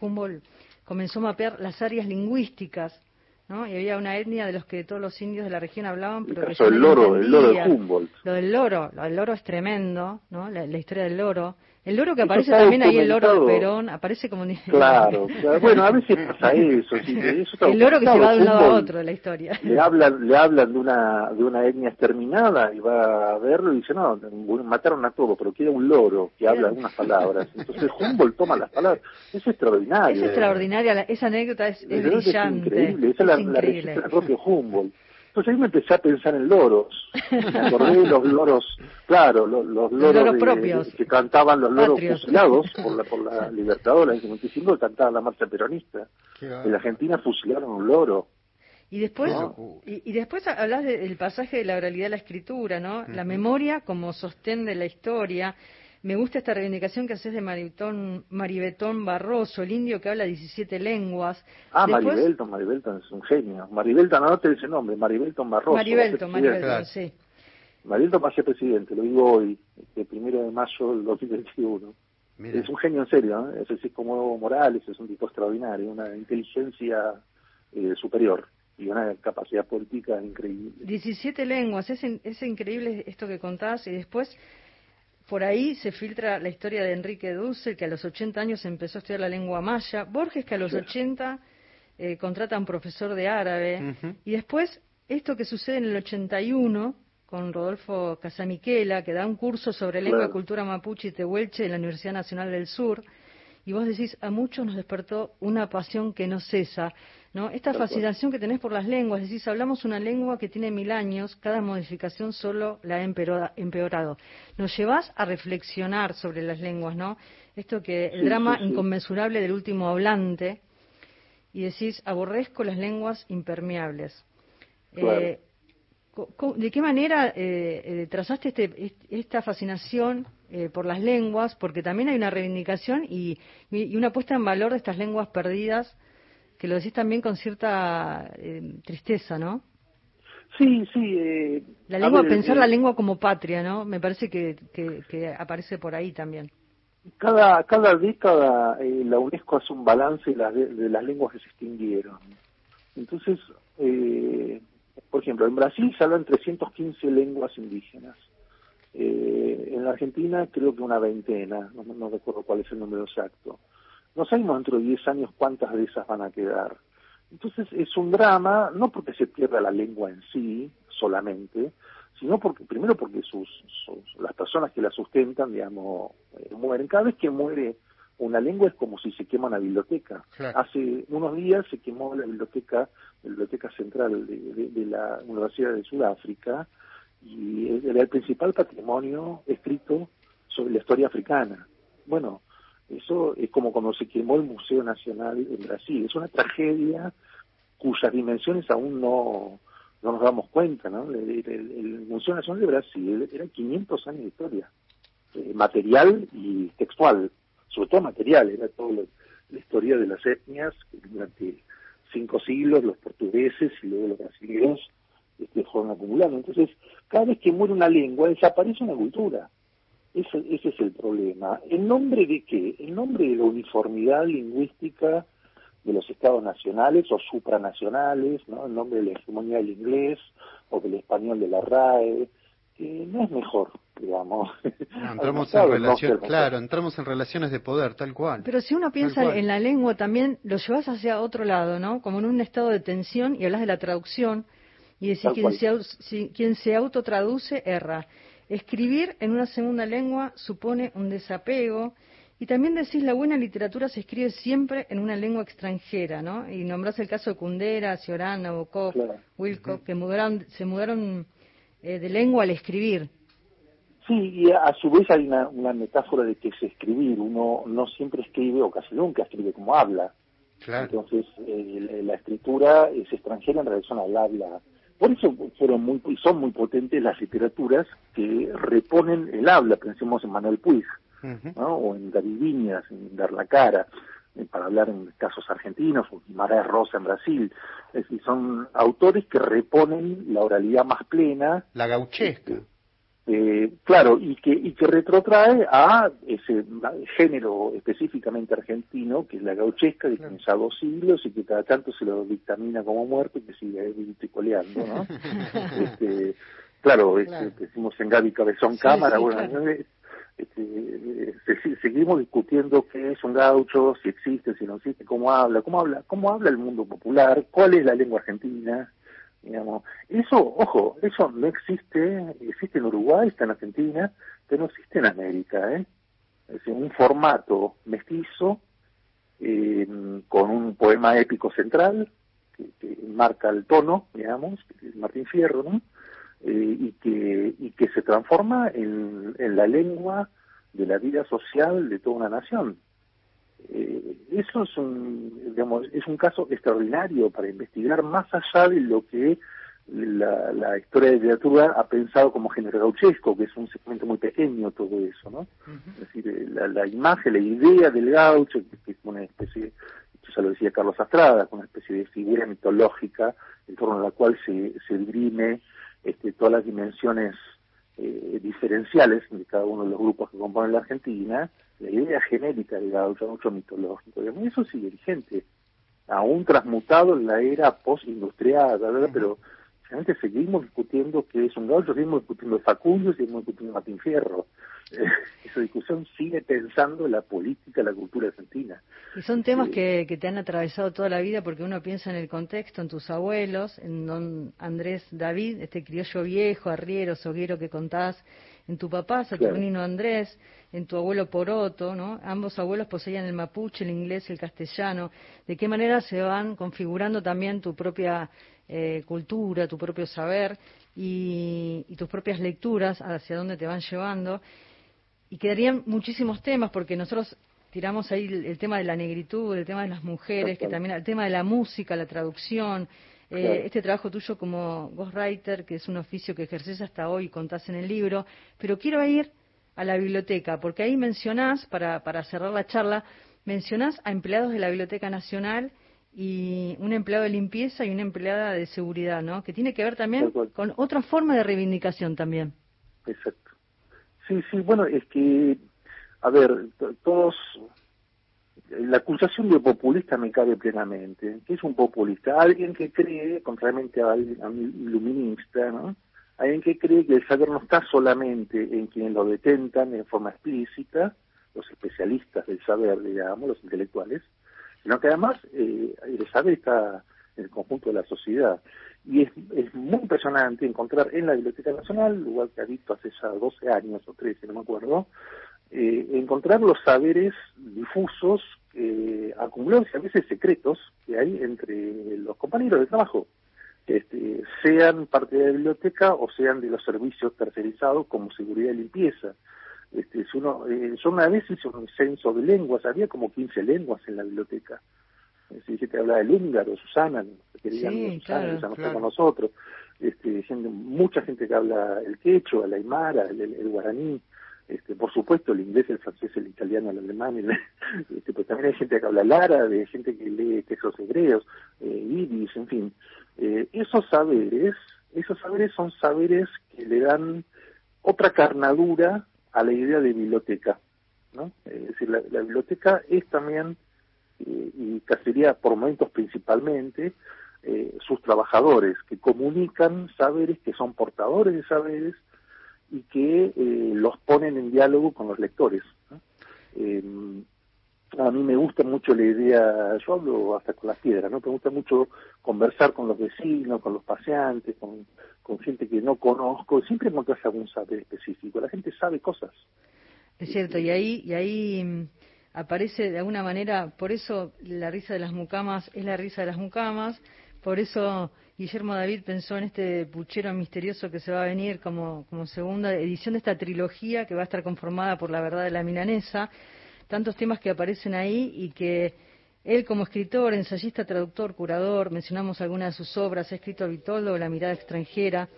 Humboldt comenzó a mapear las áreas lingüísticas ¿no? Y había una etnia de los que todos los indios de la región hablaban, pero el que el loro, el loro de Humboldt. Lo del loro, lo del loro es tremendo, ¿no? La, la historia del loro. El loro que aparece también ahí, el loro de Perón, aparece como... Claro, claro. bueno, a veces pasa eso. Sí, eso el loro que se va de un lado a otro de la historia. Le hablan, le hablan de una de una etnia exterminada y va a verlo y dice, no, mataron a todos, pero queda un loro que habla algunas palabras. Entonces Humboldt toma las palabras. Es extraordinario. Es extraordinaria, esa anécdota es, es brillante. Es increíble, esa es la, increíble. la, la propio Humboldt. Entonces ahí me empecé a pensar en loros. Me acordé de los loros, claro, los, los loros, loros de, propios. que cantaban los loros Patrios. fusilados por la, por la Libertadora en el 55, que cantaban la marcha peronista. En la Argentina fusilaron un loro. Y después, no. y, y, después hablas del pasaje de la oralidad de la escritura, ¿no? Uh -huh. La memoria como sostén de la historia. Me gusta esta reivindicación que haces de Maribetón, Maribetón Barroso, el indio que habla 17 lenguas. Ah, Después... Maribelton, Maribelton es un genio. Maribelton, no te dice nombre, Maribelton Barroso. Maribelton, Maribelton, claro. sí. Maribelton va a ser presidente, lo digo hoy, el primero de mayo del 2021. Mira. Es un genio en serio, ¿eh? es decir, como Morales, es un tipo extraordinario, una inteligencia eh, superior y una capacidad política increíble. 17 lenguas, es, es increíble esto que contás y después por ahí se filtra la historia de Enrique Dussel, que a los 80 años empezó a estudiar la lengua maya, Borges, que a los sí. 80 eh, contrata a un profesor de árabe, uh -huh. y después esto que sucede en el 81 con Rodolfo Casamiquela, que da un curso sobre lengua y cultura mapuche y tehuelche en la Universidad Nacional del Sur, y vos decís, a muchos nos despertó una pasión que no cesa, ¿no? Esta fascinación que tenés por las lenguas, decís, hablamos una lengua que tiene mil años, cada modificación solo la ha empeorado. Nos llevas a reflexionar sobre las lenguas, ¿no? Esto que el drama inconmensurable del último hablante, y decís, aborrezco las lenguas impermeables. Claro. Eh, ¿De qué manera eh, eh, trazaste este, esta fascinación eh, por las lenguas, porque también hay una reivindicación y, y, una puesta en valor de estas lenguas perdidas, que lo decís también con cierta eh, tristeza, ¿no? Sí, sí. Eh, la lengua, pensar la lengua como patria, ¿no? Me parece que, que, aparece por ahí también. Cada, cada década la UNESCO hace un balance de las, de, las lenguas que se extinguieron. Entonces, por ejemplo, en Brasil se hablan 315 lenguas indígenas. Eh, en la Argentina creo que una veintena, no, recuerdo cuál es el número exacto. No sabemos dentro de 10 años cuántas de esas van a quedar. Entonces es un drama, no porque se pierda la lengua en sí solamente, sino porque primero porque sus, las personas que la sustentan, digamos, eh, mueren. Cada vez que muere una lengua es como si se quema una biblioteca. Hace unos días se quemó la biblioteca, la biblioteca central de la Universidad de Sudáfrica, y era el principal patrimonio escrito sobre la historia africana. Bueno, eso es como cuando se quemó el Museo Nacional en Brasil. Es una tragedia cuyas dimensiones aún no, no nos damos cuenta, ¿no? El, Museo Nacional de Brasil era 500 años de historia, eh, material y textual, sobre todo material, era toda la historia de las etnias durante cinco siglos, los portugueses y luego los brasileños que fueron acumulando. Entonces, cada vez que muere una lengua, desaparece una cultura. Ese, ese es el problema. ¿En nombre de qué? En nombre de la uniformidad lingüística de los estados nacionales o supranacionales, ¿no? En nombre de la hegemonía del inglés o del español de la RAE, que no es mejor, digamos. entramos en relación, claro, entramos en relaciones de poder, tal cual. Pero si uno piensa en la lengua también lo llevas hacia otro lado, ¿no? Como en un estado de tensión y hablas de la traducción y decir, quien se, quien se autotraduce erra. Escribir en una segunda lengua supone un desapego. Y también decís, la buena literatura se escribe siempre en una lengua extranjera, ¿no? Y nombrás el caso de Kundera, Ciorán, Nabokov, Wilcock, que mudaron, se mudaron eh, de lengua al escribir. Sí, y a, su vez hay una, metáfora de que es escribir. Uno no siempre escribe, o casi nunca escribe como habla. Entonces, eh, la, escritura es extranjera en relación al habla por eso fueron muy, son muy potentes las literaturas que reponen el habla, pensemos en Manuel Puig, o en David Viñas, en Dar la Cara, eh, para hablar en casos argentinos, o Guimaraes Rosa en Brasil. Es decir, son autores que reponen la oralidad más plena. La gauchesca. Este, eh, claro, y que, y que retrotrae a ese género específicamente argentino, que es la gauchesca, que tiene ya dos siglos y que cada tanto se lo dictamina como muerto y que sigue viticoleando, ¿no? este, claro, este, decimos en Gaby Cabezón Cámara, bueno, este, seguimos discutiendo qué es un gaucho, si existe, si no existe, cómo habla, cómo habla, cómo habla el mundo popular, cuál es la lengua argentina, Digamos. Eso, ojo, eso no existe, existe en Uruguay, está en Argentina, pero no existe en América. ¿eh? Es un formato mestizo, eh, con un poema épico central, que, marca el tono, digamos, Martín Fierro, ¿no? Eh, y, que, y que se transforma en, en la lengua de la vida social de toda una nación. Eh, eso es un, digamos, es un caso extraordinario para investigar más allá de lo que la, historia de literatura ha pensado como género gauchesco, que es un segmento muy pequeño todo eso, ¿no? Es decir, eh, la, imagen, la idea del gaucho, que es una especie, ya lo decía Carlos Astrada, una especie de figura mitológica en torno a la cual se, se dirime este, todas las dimensiones eh, diferenciales de cada uno de los grupos que componen la Argentina, la idea genérica del gaucho mitológico, y eso sigue vigente, aún transmutado en la era post-industrial, pero realmente seguimos discutiendo qué es un gaucho, seguimos discutiendo Facundo, seguimos discutiendo Martín Fierro. esa discusión sigue pensando la política, la cultura argentina. Y son temas que, que te han atravesado toda la vida porque uno piensa en el contexto, en tus abuelos, en don Andrés David, este criollo viejo, arriero, soguero que contás, en tu papá, Saturnino Andrés, en tu abuelo Poroto, ¿no? Ambos abuelos poseían el mapuche, el inglés, el castellano. ¿De qué manera se van configurando también tu propia eh, cultura, tu propio saber y, tus propias lecturas hacia dónde te van llevando? Y quedarían muchísimos temas porque nosotros tiramos ahí el, tema de la negritud, el tema de las mujeres, que también el tema de la música, la traducción, eh, este trabajo tuyo como ghostwriter, que es un oficio que ejerces hasta hoy, contás en el libro, pero quiero ir a la biblioteca, porque ahí mencionás, para, para cerrar la charla, mencionás a empleados de la Biblioteca Nacional y un empleado de limpieza y una empleada de seguridad, ¿no? Que tiene que ver también con otra forma de reivindicación también. Exacto. Sí, sí, bueno, es que, a ver, todos, la acusación de populista me cabe plenamente. ¿Qué es un populista? Alguien que cree, contrariamente a, un iluminista, ¿no? Alguien que cree que el saber no está solamente en quienes lo detentan en forma explícita, los especialistas del saber, digamos, los intelectuales, sino que además eh, el saber está en el conjunto de la sociedad. Y es, es muy impresionante encontrar en la Biblioteca Nacional, lugar que ha visto hace ya 12 años o 13, no me acuerdo, eh, encontrar los saberes difusos, eh, a veces secretos que hay entre los compañeros de trabajo, este, sean parte de la biblioteca o sean de los servicios tercerizados como seguridad y limpieza. Este, uno, eh, yo una vez hice un censo de lenguas, había como 15 lenguas en la biblioteca. Si que hablaba el húngaro, Susana, querían sí, Susana, claro, con nosotros. Este, gente, mucha gente que habla el quechua, el aymara, el, guaraní, este, por supuesto el inglés, el francés, el italiano, el alemán, este, pues también hay gente que habla el árabe, gente que lee textos hebreos, eh, en fin. Eh, esos saberes, esos saberes son saberes que le dan otra carnadura a la idea de biblioteca. ¿no? Es decir, la, biblioteca es también, eh, y casi sería por momentos principalmente, eh, sus trabajadores que comunican saberes, que son portadores de saberes y que eh, los ponen en diálogo con los lectores. a mí me gusta mucho la idea, yo hablo hasta con las piedras, ¿no? Me gusta mucho conversar con los vecinos, con los paseantes, con, gente que no conozco, siempre encuentras algún saber específico, la gente sabe cosas. Es cierto, y ahí, y ahí mm, aparece de alguna manera, por eso la risa de las mucamas es la risa de las mucamas, por eso Guillermo David pensó en este puchero misterioso que se va a venir como, como segunda edición de esta trilogía que va a estar conformada por la verdad de la milanesa, tantos temas que aparecen ahí y que él como escritor, ensayista, traductor, curador, mencionamos algunas de sus obras, ha escrito Vitoldo, La mirada extranjera,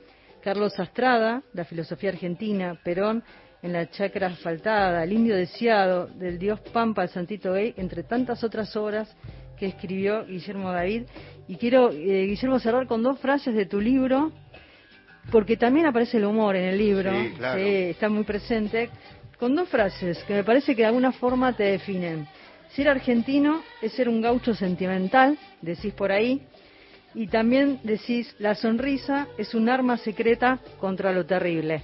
Carlos Astrada, La filosofía argentina, Perón, en la chacra asfaltada, El indio deseado, del dios Pampa al Santito Gay, entre tantas otras obras que escribió Guillermo David. Y quiero, eh, Guillermo, cerrar con dos frases de tu libro, porque también aparece el humor en el libro, está muy presente, con dos frases que me parece que de alguna forma te definen. Ser argentino es ser un gaucho sentimental, decís por ahí, y también decís, la sonrisa es un arma secreta contra lo terrible.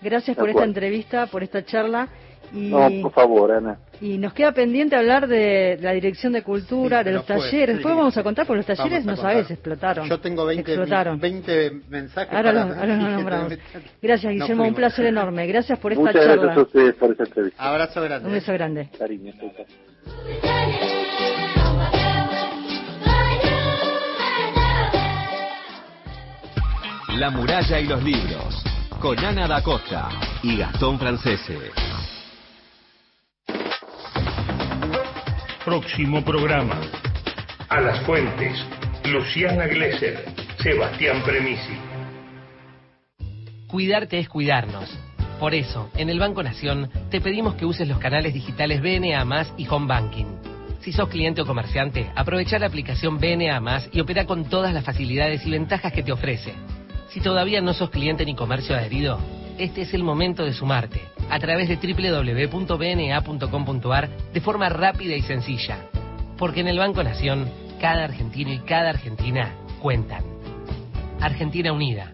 Gracias por esta entrevista, por esta charla. Y, no, por favor, Ana. Y nos queda pendiente hablar de la Dirección de Cultura, de los talleres. Después vamos a contar, por los talleres no sabes, explotaron. Yo tengo 20, 20 mensajes. Ahora, lo, nombramos. Gracias, Guillermo, un placer enorme. Gracias por esta Muchas charla. gracias a ustedes por esta entrevista. Abrazo grande. Un beso grande. Cariño, La muralla y los libros, con Ana da Costa y Gastón Francese. Próximo programa. A las fuentes, Luciana Glesser, Sebastián Premisi. Cuidarte es cuidarnos. Por eso, en el Banco Nación te pedimos que uses los canales digitales BNA Más y Home Banking. Si sos cliente o comerciante, aprovecha la aplicación BNA Más y opera con todas las facilidades y ventajas que te ofrece. Si todavía no sos cliente ni comercio adherido, este es el momento de sumarte a través de www.bna.com.ar de forma rápida y sencilla. Porque en el Banco Nación, cada argentino y cada argentina cuentan. Argentina Unida.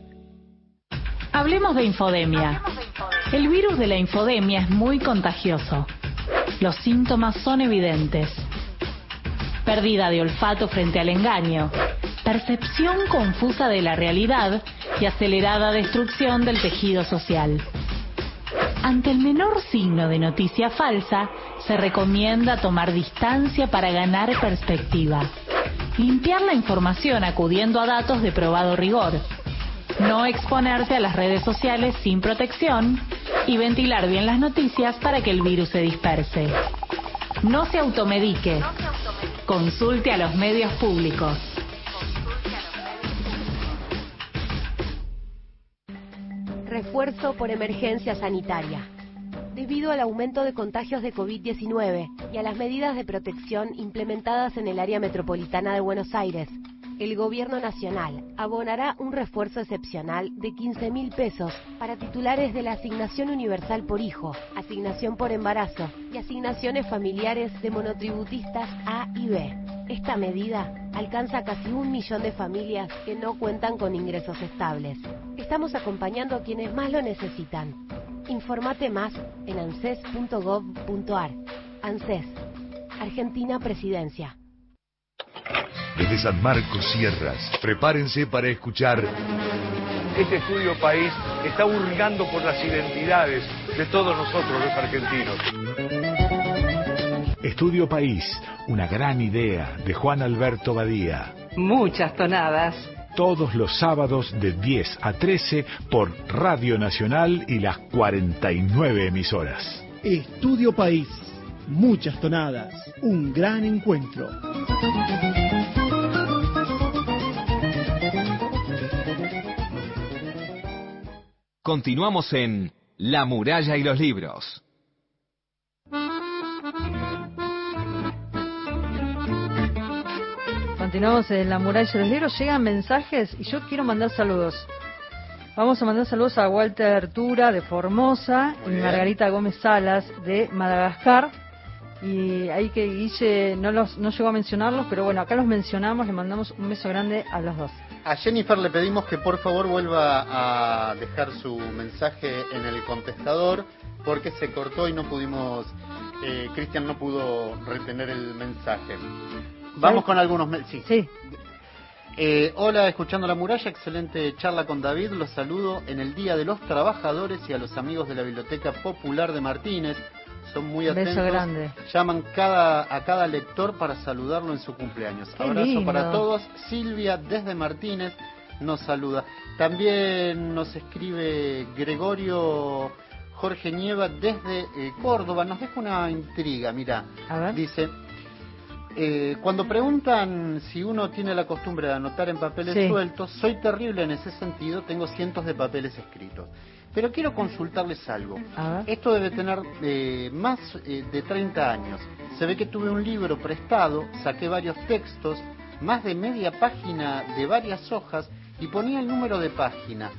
Hablemos de infodemia. El virus de la infodemia es muy contagioso. Los síntomas son evidentes. Pérdida de olfato frente al engaño, percepción confusa de la realidad y acelerada destrucción del tejido social. Ante el menor signo de noticia falsa, se recomienda tomar distancia para ganar perspectiva. Limpiar la información acudiendo a datos de probado rigor no exponerse a las redes sociales sin protección y ventilar bien las noticias para que el virus se disperse. No se automedique. Consulte a los medios públicos. Refuerzo por emergencia sanitaria. debido al aumento de contagios de COVID-19 y a las medidas de protección implementadas en el área metropolitana de Buenos Aires. El Gobierno Nacional abonará un refuerzo excepcional de 15 mil pesos para titulares de la Asignación Universal por Hijo, Asignación por Embarazo y asignaciones familiares de monotributistas A y B. Esta medida alcanza casi un millón de familias que no cuentan con ingresos estables. Estamos acompañando a quienes más lo necesitan. Informate más en anses.gov.ar. ANSES, Argentina Presidencia. Desde San Marcos Sierras, prepárense para escuchar Este estudio país está hurgando por las identidades de todos nosotros los argentinos. Estudio País, una gran idea de Juan Alberto Badía. Muchas tonadas. Todos los sábados de 10 a 13 por Radio Nacional y las 49 emisoras. Estudio País, muchas tonadas, un gran encuentro. Continuamos en La muralla y los libros. Continuamos en la muralla de los libros. Llegan mensajes y yo quiero mandar saludos. Vamos a mandar saludos a Walter Tura de Formosa y. Margarita Gómez Salas de Madagascar. Y ahí que Guille no, los, no llegó a mencionarlos, pero bueno, acá los mencionamos. Le mandamos un beso grande a los dos. A Jennifer le pedimos que por favor vuelva a dejar su mensaje en el contestador porque se cortó y no pudimos, eh, Cristian no pudo retener el mensaje. Vamos con algunos... me- Sí. Eh, hola, escuchando la muralla, excelente charla con David, los saludo en el Día de los Trabajadores y a los amigos de la Biblioteca Popular de Martínez. Son muy Beso atentos. grande. Llaman cada, a cada lector para saludarlo en su cumpleaños. Qué Abrazo lindo. para todos. Silvia desde Martínez nos saluda. También nos escribe Gregorio Jorge Nieva desde eh, Córdoba. Nos deja una intriga, mira. Dice, eh, cuando preguntan si uno tiene la costumbre de anotar en papeles Sí. sueltos, soy terrible en ese sentido, tengo cientos de papeles escritos. Pero quiero consultarles algo. Esto debe tener eh, más eh, de 30 años. Se ve que tuve un libro prestado, saqué varios textos, más de media página de varias hojas y ponía el número de página.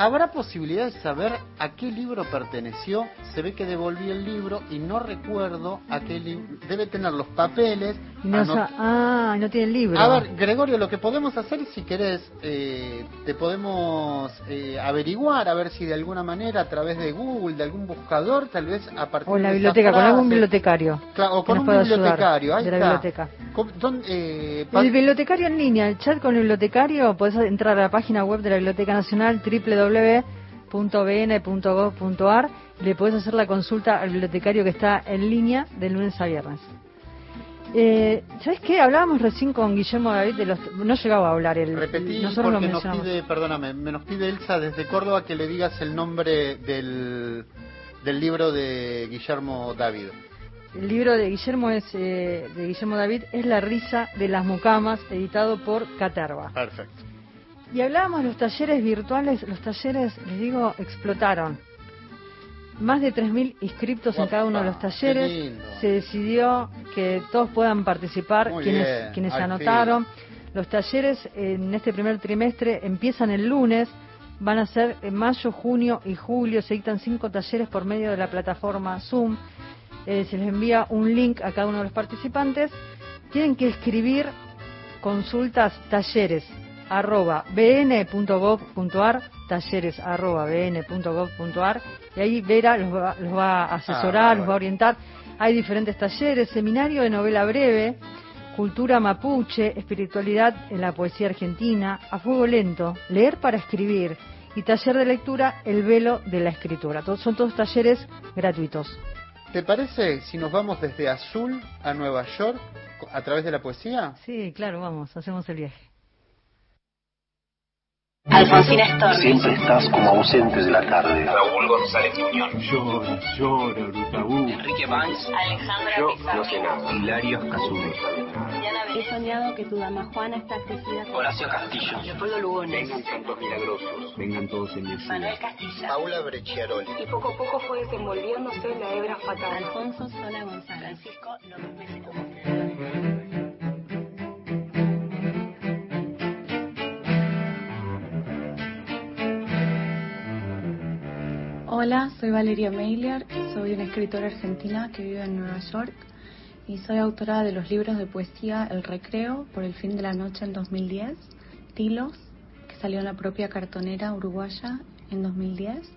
¿Habrá posibilidad de saber a qué libro perteneció? Se ve que devolví el libro y no recuerdo a qué libro. Debe tener los papeles. No anot- ah, no tiene libro. a ver, Gregorio, lo que podemos hacer, si querés, eh, te podemos eh, averiguar, a ver si de alguna manera, a través de Google, de algún buscador, tal vez a partir o en la de biblioteca, con algún bibliotecario. Claro, o con un ayudar bibliotecario, ahí de la está. biblioteca. Don- eh, El bibliotecario en línea, el chat con el bibliotecario, podés entrar a la página web de la Biblioteca Nacional www.bn.gov.ar y le podés hacer la consulta al bibliotecario que está en línea de lunes a viernes. Eh, ¿Sabes qué? Hablábamos recién con Guillermo David de los... No llegaba a hablar el... Repetí nosotros porque nos pide, perdóname, me nos pide Elsa desde Córdoba que le digas el nombre del, del libro de Guillermo David. El libro de Guillermo es eh, de Guillermo David es La risa de las mucamas, editado por Caterva. Perfecto. Y hablábamos de los talleres virtuales, los talleres, les digo, explotaron. Más de 3.000 inscriptos en cada uno de los talleres. Se decidió que todos puedan participar, Muy quienes, bien, quienes se anotaron. Los talleres en este primer trimestre empiezan el lunes, van a ser en mayo, junio y julio. Se dictan cinco talleres por medio de la plataforma Zoom. Eh, se les envía un link a cada uno de los participantes. Tienen que escribir consultas talleres arroba bn.gov.ar talleres arroba bn.gov.ar y ahí Vera los va, los va a asesorar, Ah, los va a orientar. Hay diferentes talleres, seminario de novela breve, cultura mapuche, espiritualidad en la poesía argentina, a fuego lento, leer para escribir y taller de lectura El velo de la escritura. Todos, son todos talleres gratuitos. ¿Te parece si nos vamos desde Azul a Nueva York a través de la poesía? Sí, claro, vamos, hacemos el viaje. Alfonsín Storni. Siempre estás como ausente de la tarde. Raúl González Muñoz. Llora, llora, Urutaú. Enrique Banks. Alejandra Yo Pizarro. no sé nada. Hilario Casume. He soñado que tu dama Juana está crecida Horacio Castillo. Leopoldo Lugones. Vengan santos milagrosos. Vengan todos en mi ayuda. Manuel Castilla. Paula Brecciaroli. Y poco a poco fue desenvolviéndose la hebra fatal. Alfonso Sola González. Francisco López Mejía. Hola, soy Valeria Mailer, soy una escritora argentina que vive en Nueva York y soy autora de los libros de poesía El Recreo por el fin de la noche en 2010, Tilos, que salió en la propia cartonera uruguaya en 2010,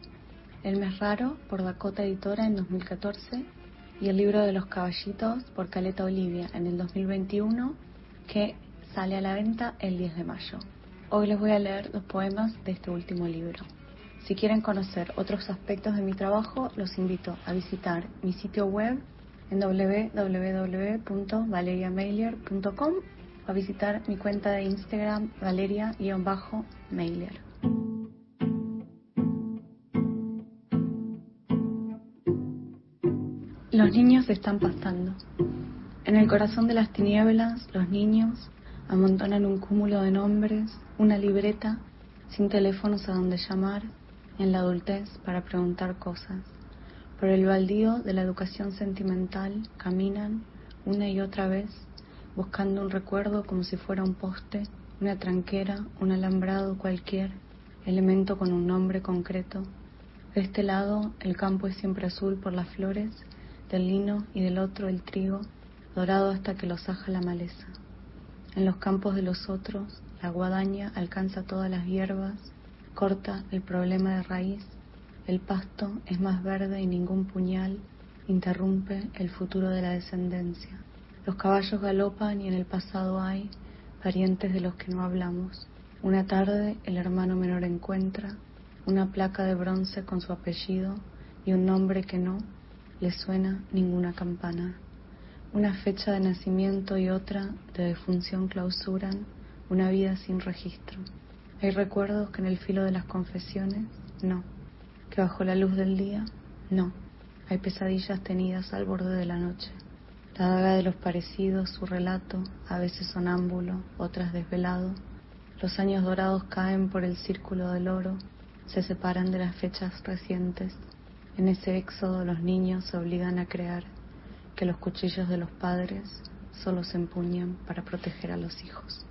El Mes Raro por Dakota Editora en 2014 y el libro de los caballitos por Caleta Olivia en el 2021 que sale a la venta el 10 de mayo. Hoy les voy a leer los poemas de este último libro. Si quieren conocer otros aspectos de mi trabajo, los invito a visitar mi sitio web en www.valeriamailer.com o a visitar mi cuenta de Instagram valeria-mailer. Los niños están pastando. En el corazón de las tinieblas, los niños amontonan un cúmulo de nombres, una libreta, sin teléfonos a donde llamar, en la adultez para preguntar cosas. Por el baldío de la educación sentimental caminan una y otra vez buscando un recuerdo como si fuera un poste, una tranquera, un alambrado cualquier, elemento con un nombre concreto. De este lado el campo es siempre azul por las flores, del lino y del otro el trigo, dorado hasta que lo saja la maleza. En los campos de los otros, la guadaña alcanza todas las hierbas, corta el problema de raíz, el pasto es más verde y ningún puñal interrumpe el futuro de la descendencia. Los caballos galopan y en el pasado hay parientes de los que no hablamos. Una tarde el hermano menor encuentra una placa de bronce con su apellido y un nombre que no le suena ninguna campana. Una fecha de nacimiento y otra de defunción clausuran una vida sin registro. Hay recuerdos que en el filo de las confesiones, no. Que bajo la luz del día, no. Hay pesadillas tenidas al borde de la noche. La daga de los parecidos, su relato, a veces sonámbulo, otras desvelado. Los años dorados caen por el círculo del oro, se separan de las fechas recientes. En ese éxodo los niños se obligan a crear que los cuchillos de los padres solo se empuñan para proteger a los hijos.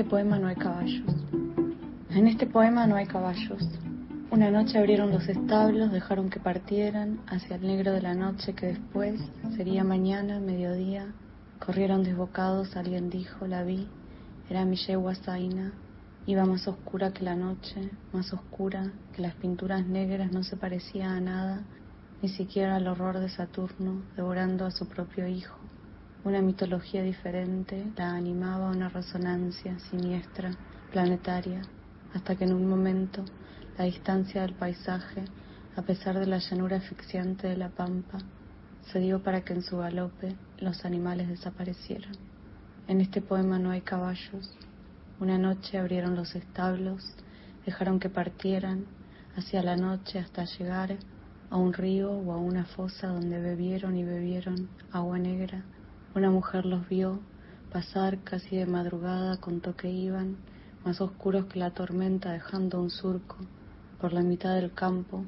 Este poema no hay caballos. En este poema no hay caballos. Una noche abrieron los establos, dejaron que partieran hacia el negro de la noche que después sería mañana, mediodía. Corrieron desbocados, alguien dijo, la vi, era mi yegua Zaina. Iba más oscura que la noche, más oscura que las pinturas negras, no se parecía a nada, ni siquiera al horror de Saturno devorando a su propio hijo. Una mitología diferente la animaba una resonancia siniestra, planetaria, hasta que en un momento la distancia del paisaje, a pesar de la llanura asfixiante de la pampa, se dio para que en su galope los animales desaparecieran. En este poema no hay caballos. Una noche abrieron los establos, dejaron que partieran hacia la noche hasta llegar a un río o a una fosa donde bebieron y bebieron agua negra. Una mujer los vio pasar casi de madrugada, contó que iban más oscuros que la tormenta dejando un surco por la mitad del campo,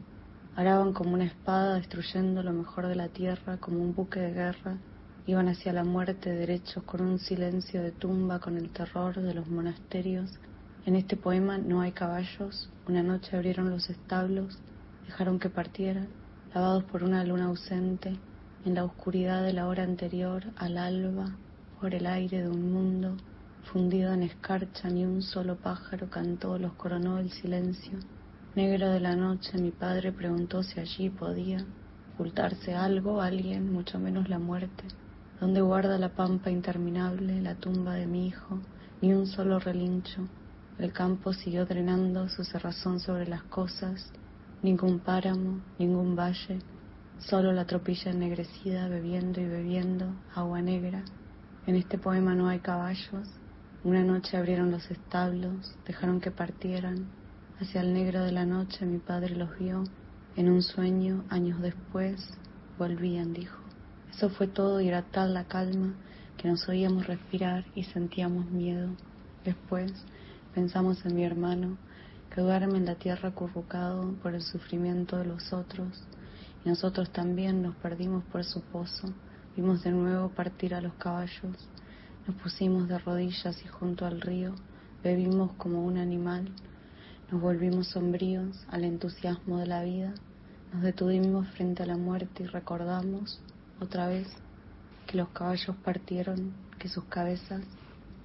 araban como una espada destruyendo lo mejor de la tierra como un buque de guerra, iban hacia la muerte derechos con un silencio de tumba con el terror de los monasterios. En este poema no hay caballos, una noche abrieron los establos, dejaron que partieran, lavados por una luna ausente, en la oscuridad de la hora anterior al alba, por el aire de un mundo fundido en escarcha, ni un solo pájaro cantó, los coronó el silencio. Negro de la noche, mi padre preguntó si allí podía ocultarse algo, alguien, mucho menos la muerte. ¿Dónde guarda la pampa interminable, la tumba de mi hijo? Ni un solo relincho. El campo siguió drenando su cerrazón sobre las cosas, ningún páramo, ningún valle, Solo la tropilla ennegrecida bebiendo y bebiendo agua negra. En este poema no hay caballos. Una noche abrieron los establos, dejaron que partieran. Hacia el negro de la noche mi padre los vio. En un sueño, años después, volvían, dijo. Eso fue todo y era tal la calma que nos oíamos respirar y sentíamos miedo. Después pensamos en mi hermano que duerme en la tierra acurrucado por el sufrimiento de los otros nosotros también nos perdimos por su pozo. Vimos de nuevo partir a los caballos. Nos pusimos de rodillas y junto al río bebimos como un animal. Nos volvimos sombríos al entusiasmo de la vida. Nos detuvimos frente a la muerte y recordamos otra vez que los caballos partieron, que sus cabezas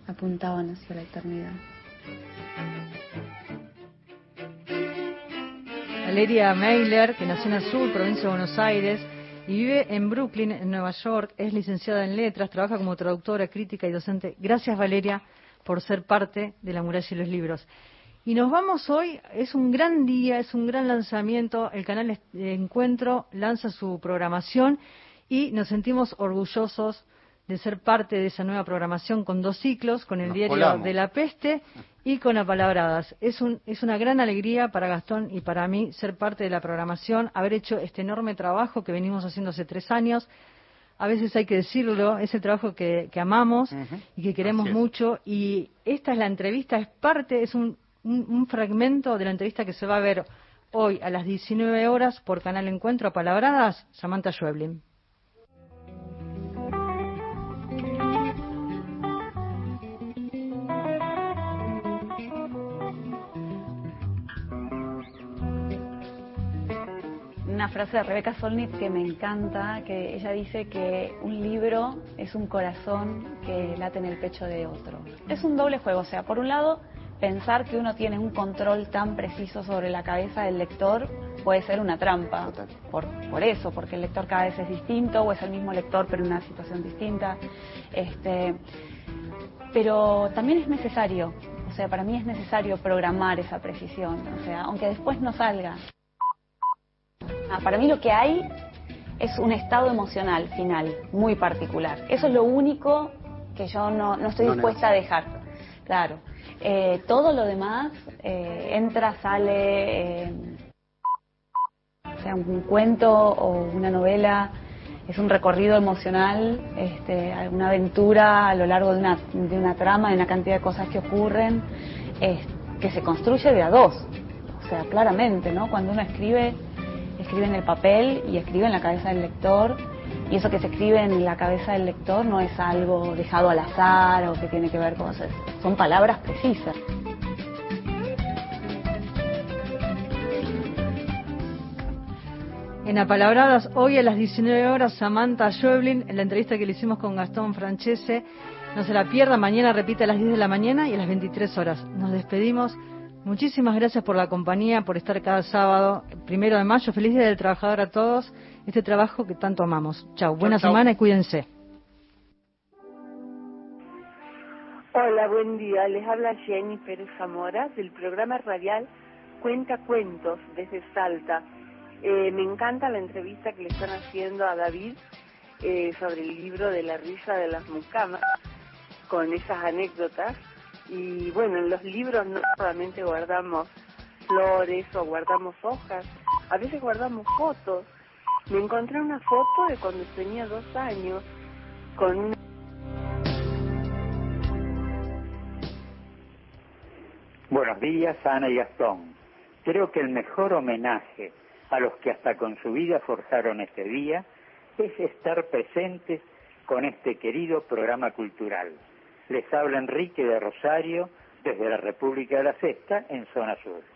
apuntaban hacia la eternidad. Valeria Meiler, que nació en Azul, provincia de Buenos Aires, y vive en Brooklyn, en Nueva York, es licenciada en letras, trabaja como traductora, crítica y docente. Gracias Valeria por ser parte de La muralla y los libros. Y nos vamos hoy, es un gran día, es un gran lanzamiento, el canal Encuentro lanza su programación y nos sentimos orgullosos de ser parte de esa nueva programación con dos ciclos, con el diario de la peste y con apalabradas. Es, un, es una gran alegría para Gastón y para mí ser parte de la programación, haber hecho este enorme trabajo que venimos haciendo hace tres años. A veces hay que decirlo, es el trabajo que, amamos y que queremos mucho. Y esta es la entrevista, es parte, es un, un, fragmento de la entrevista que se va a ver hoy a las 19 horas por Canal Encuentro Apalabradas, Samantha Schweblin. Una frase de Rebeca Solnit que me encanta, que ella dice que un libro es un corazón que late en el pecho de otro. Es un doble juego, o sea, por un lado, pensar que uno tiene un control tan preciso sobre la cabeza del lector puede ser una trampa, por, por eso, porque el lector cada vez es distinto o es el mismo lector pero en una situación distinta. Este, pero también es necesario, o sea, para mí es necesario programar esa precisión, o sea, aunque después no salga. Ah, para mí lo que hay es un estado emocional final muy particular. Eso es lo único que yo no, estoy dispuesta a dejar. Claro. Eh, todo lo demás eh, entra, sale, eh, sea un cuento o una novela, es un recorrido emocional, este, una aventura a lo largo de una, de una trama, de una cantidad de cosas que ocurren, que se construye de a dos. O sea, claramente, ¿no? Cuando uno escribe escribe en el papel y escribe en la cabeza del lector. Y eso que se escribe en la cabeza del lector no es algo dejado al azar o que tiene que ver con cosas. Son palabras precisas. En Apalabradas, hoy a las 19 horas, Samantha Schöblin, en la entrevista que le hicimos con Gastón Francese. No se la pierda, mañana repite a las 10 de la mañana y a las 23 horas. Nos despedimos. Muchísimas gracias por la compañía, por estar cada sábado, primero de mayo. Feliz Día del Trabajador a todos. Este trabajo que tanto amamos. Chao, buena semana y cuídense. Hola, buen día. Les habla Jenny Pérez Zamora del programa radial Cuenta Cuentos desde Salta. Eh, me encanta la entrevista que le están haciendo a David eh, sobre el libro de la risa de las mucamas, con esas anécdotas y bueno, en los libros no solamente guardamos flores o guardamos hojas, a veces guardamos fotos. Me encontré una foto de cuando tenía dos años con una... Buenos días, Ana y Gastón. Creo que el mejor homenaje a los que hasta con su vida forjaron este día es estar presentes con este querido programa cultural. Les habla Enrique de Rosario desde la República de la Sexta en zona sur.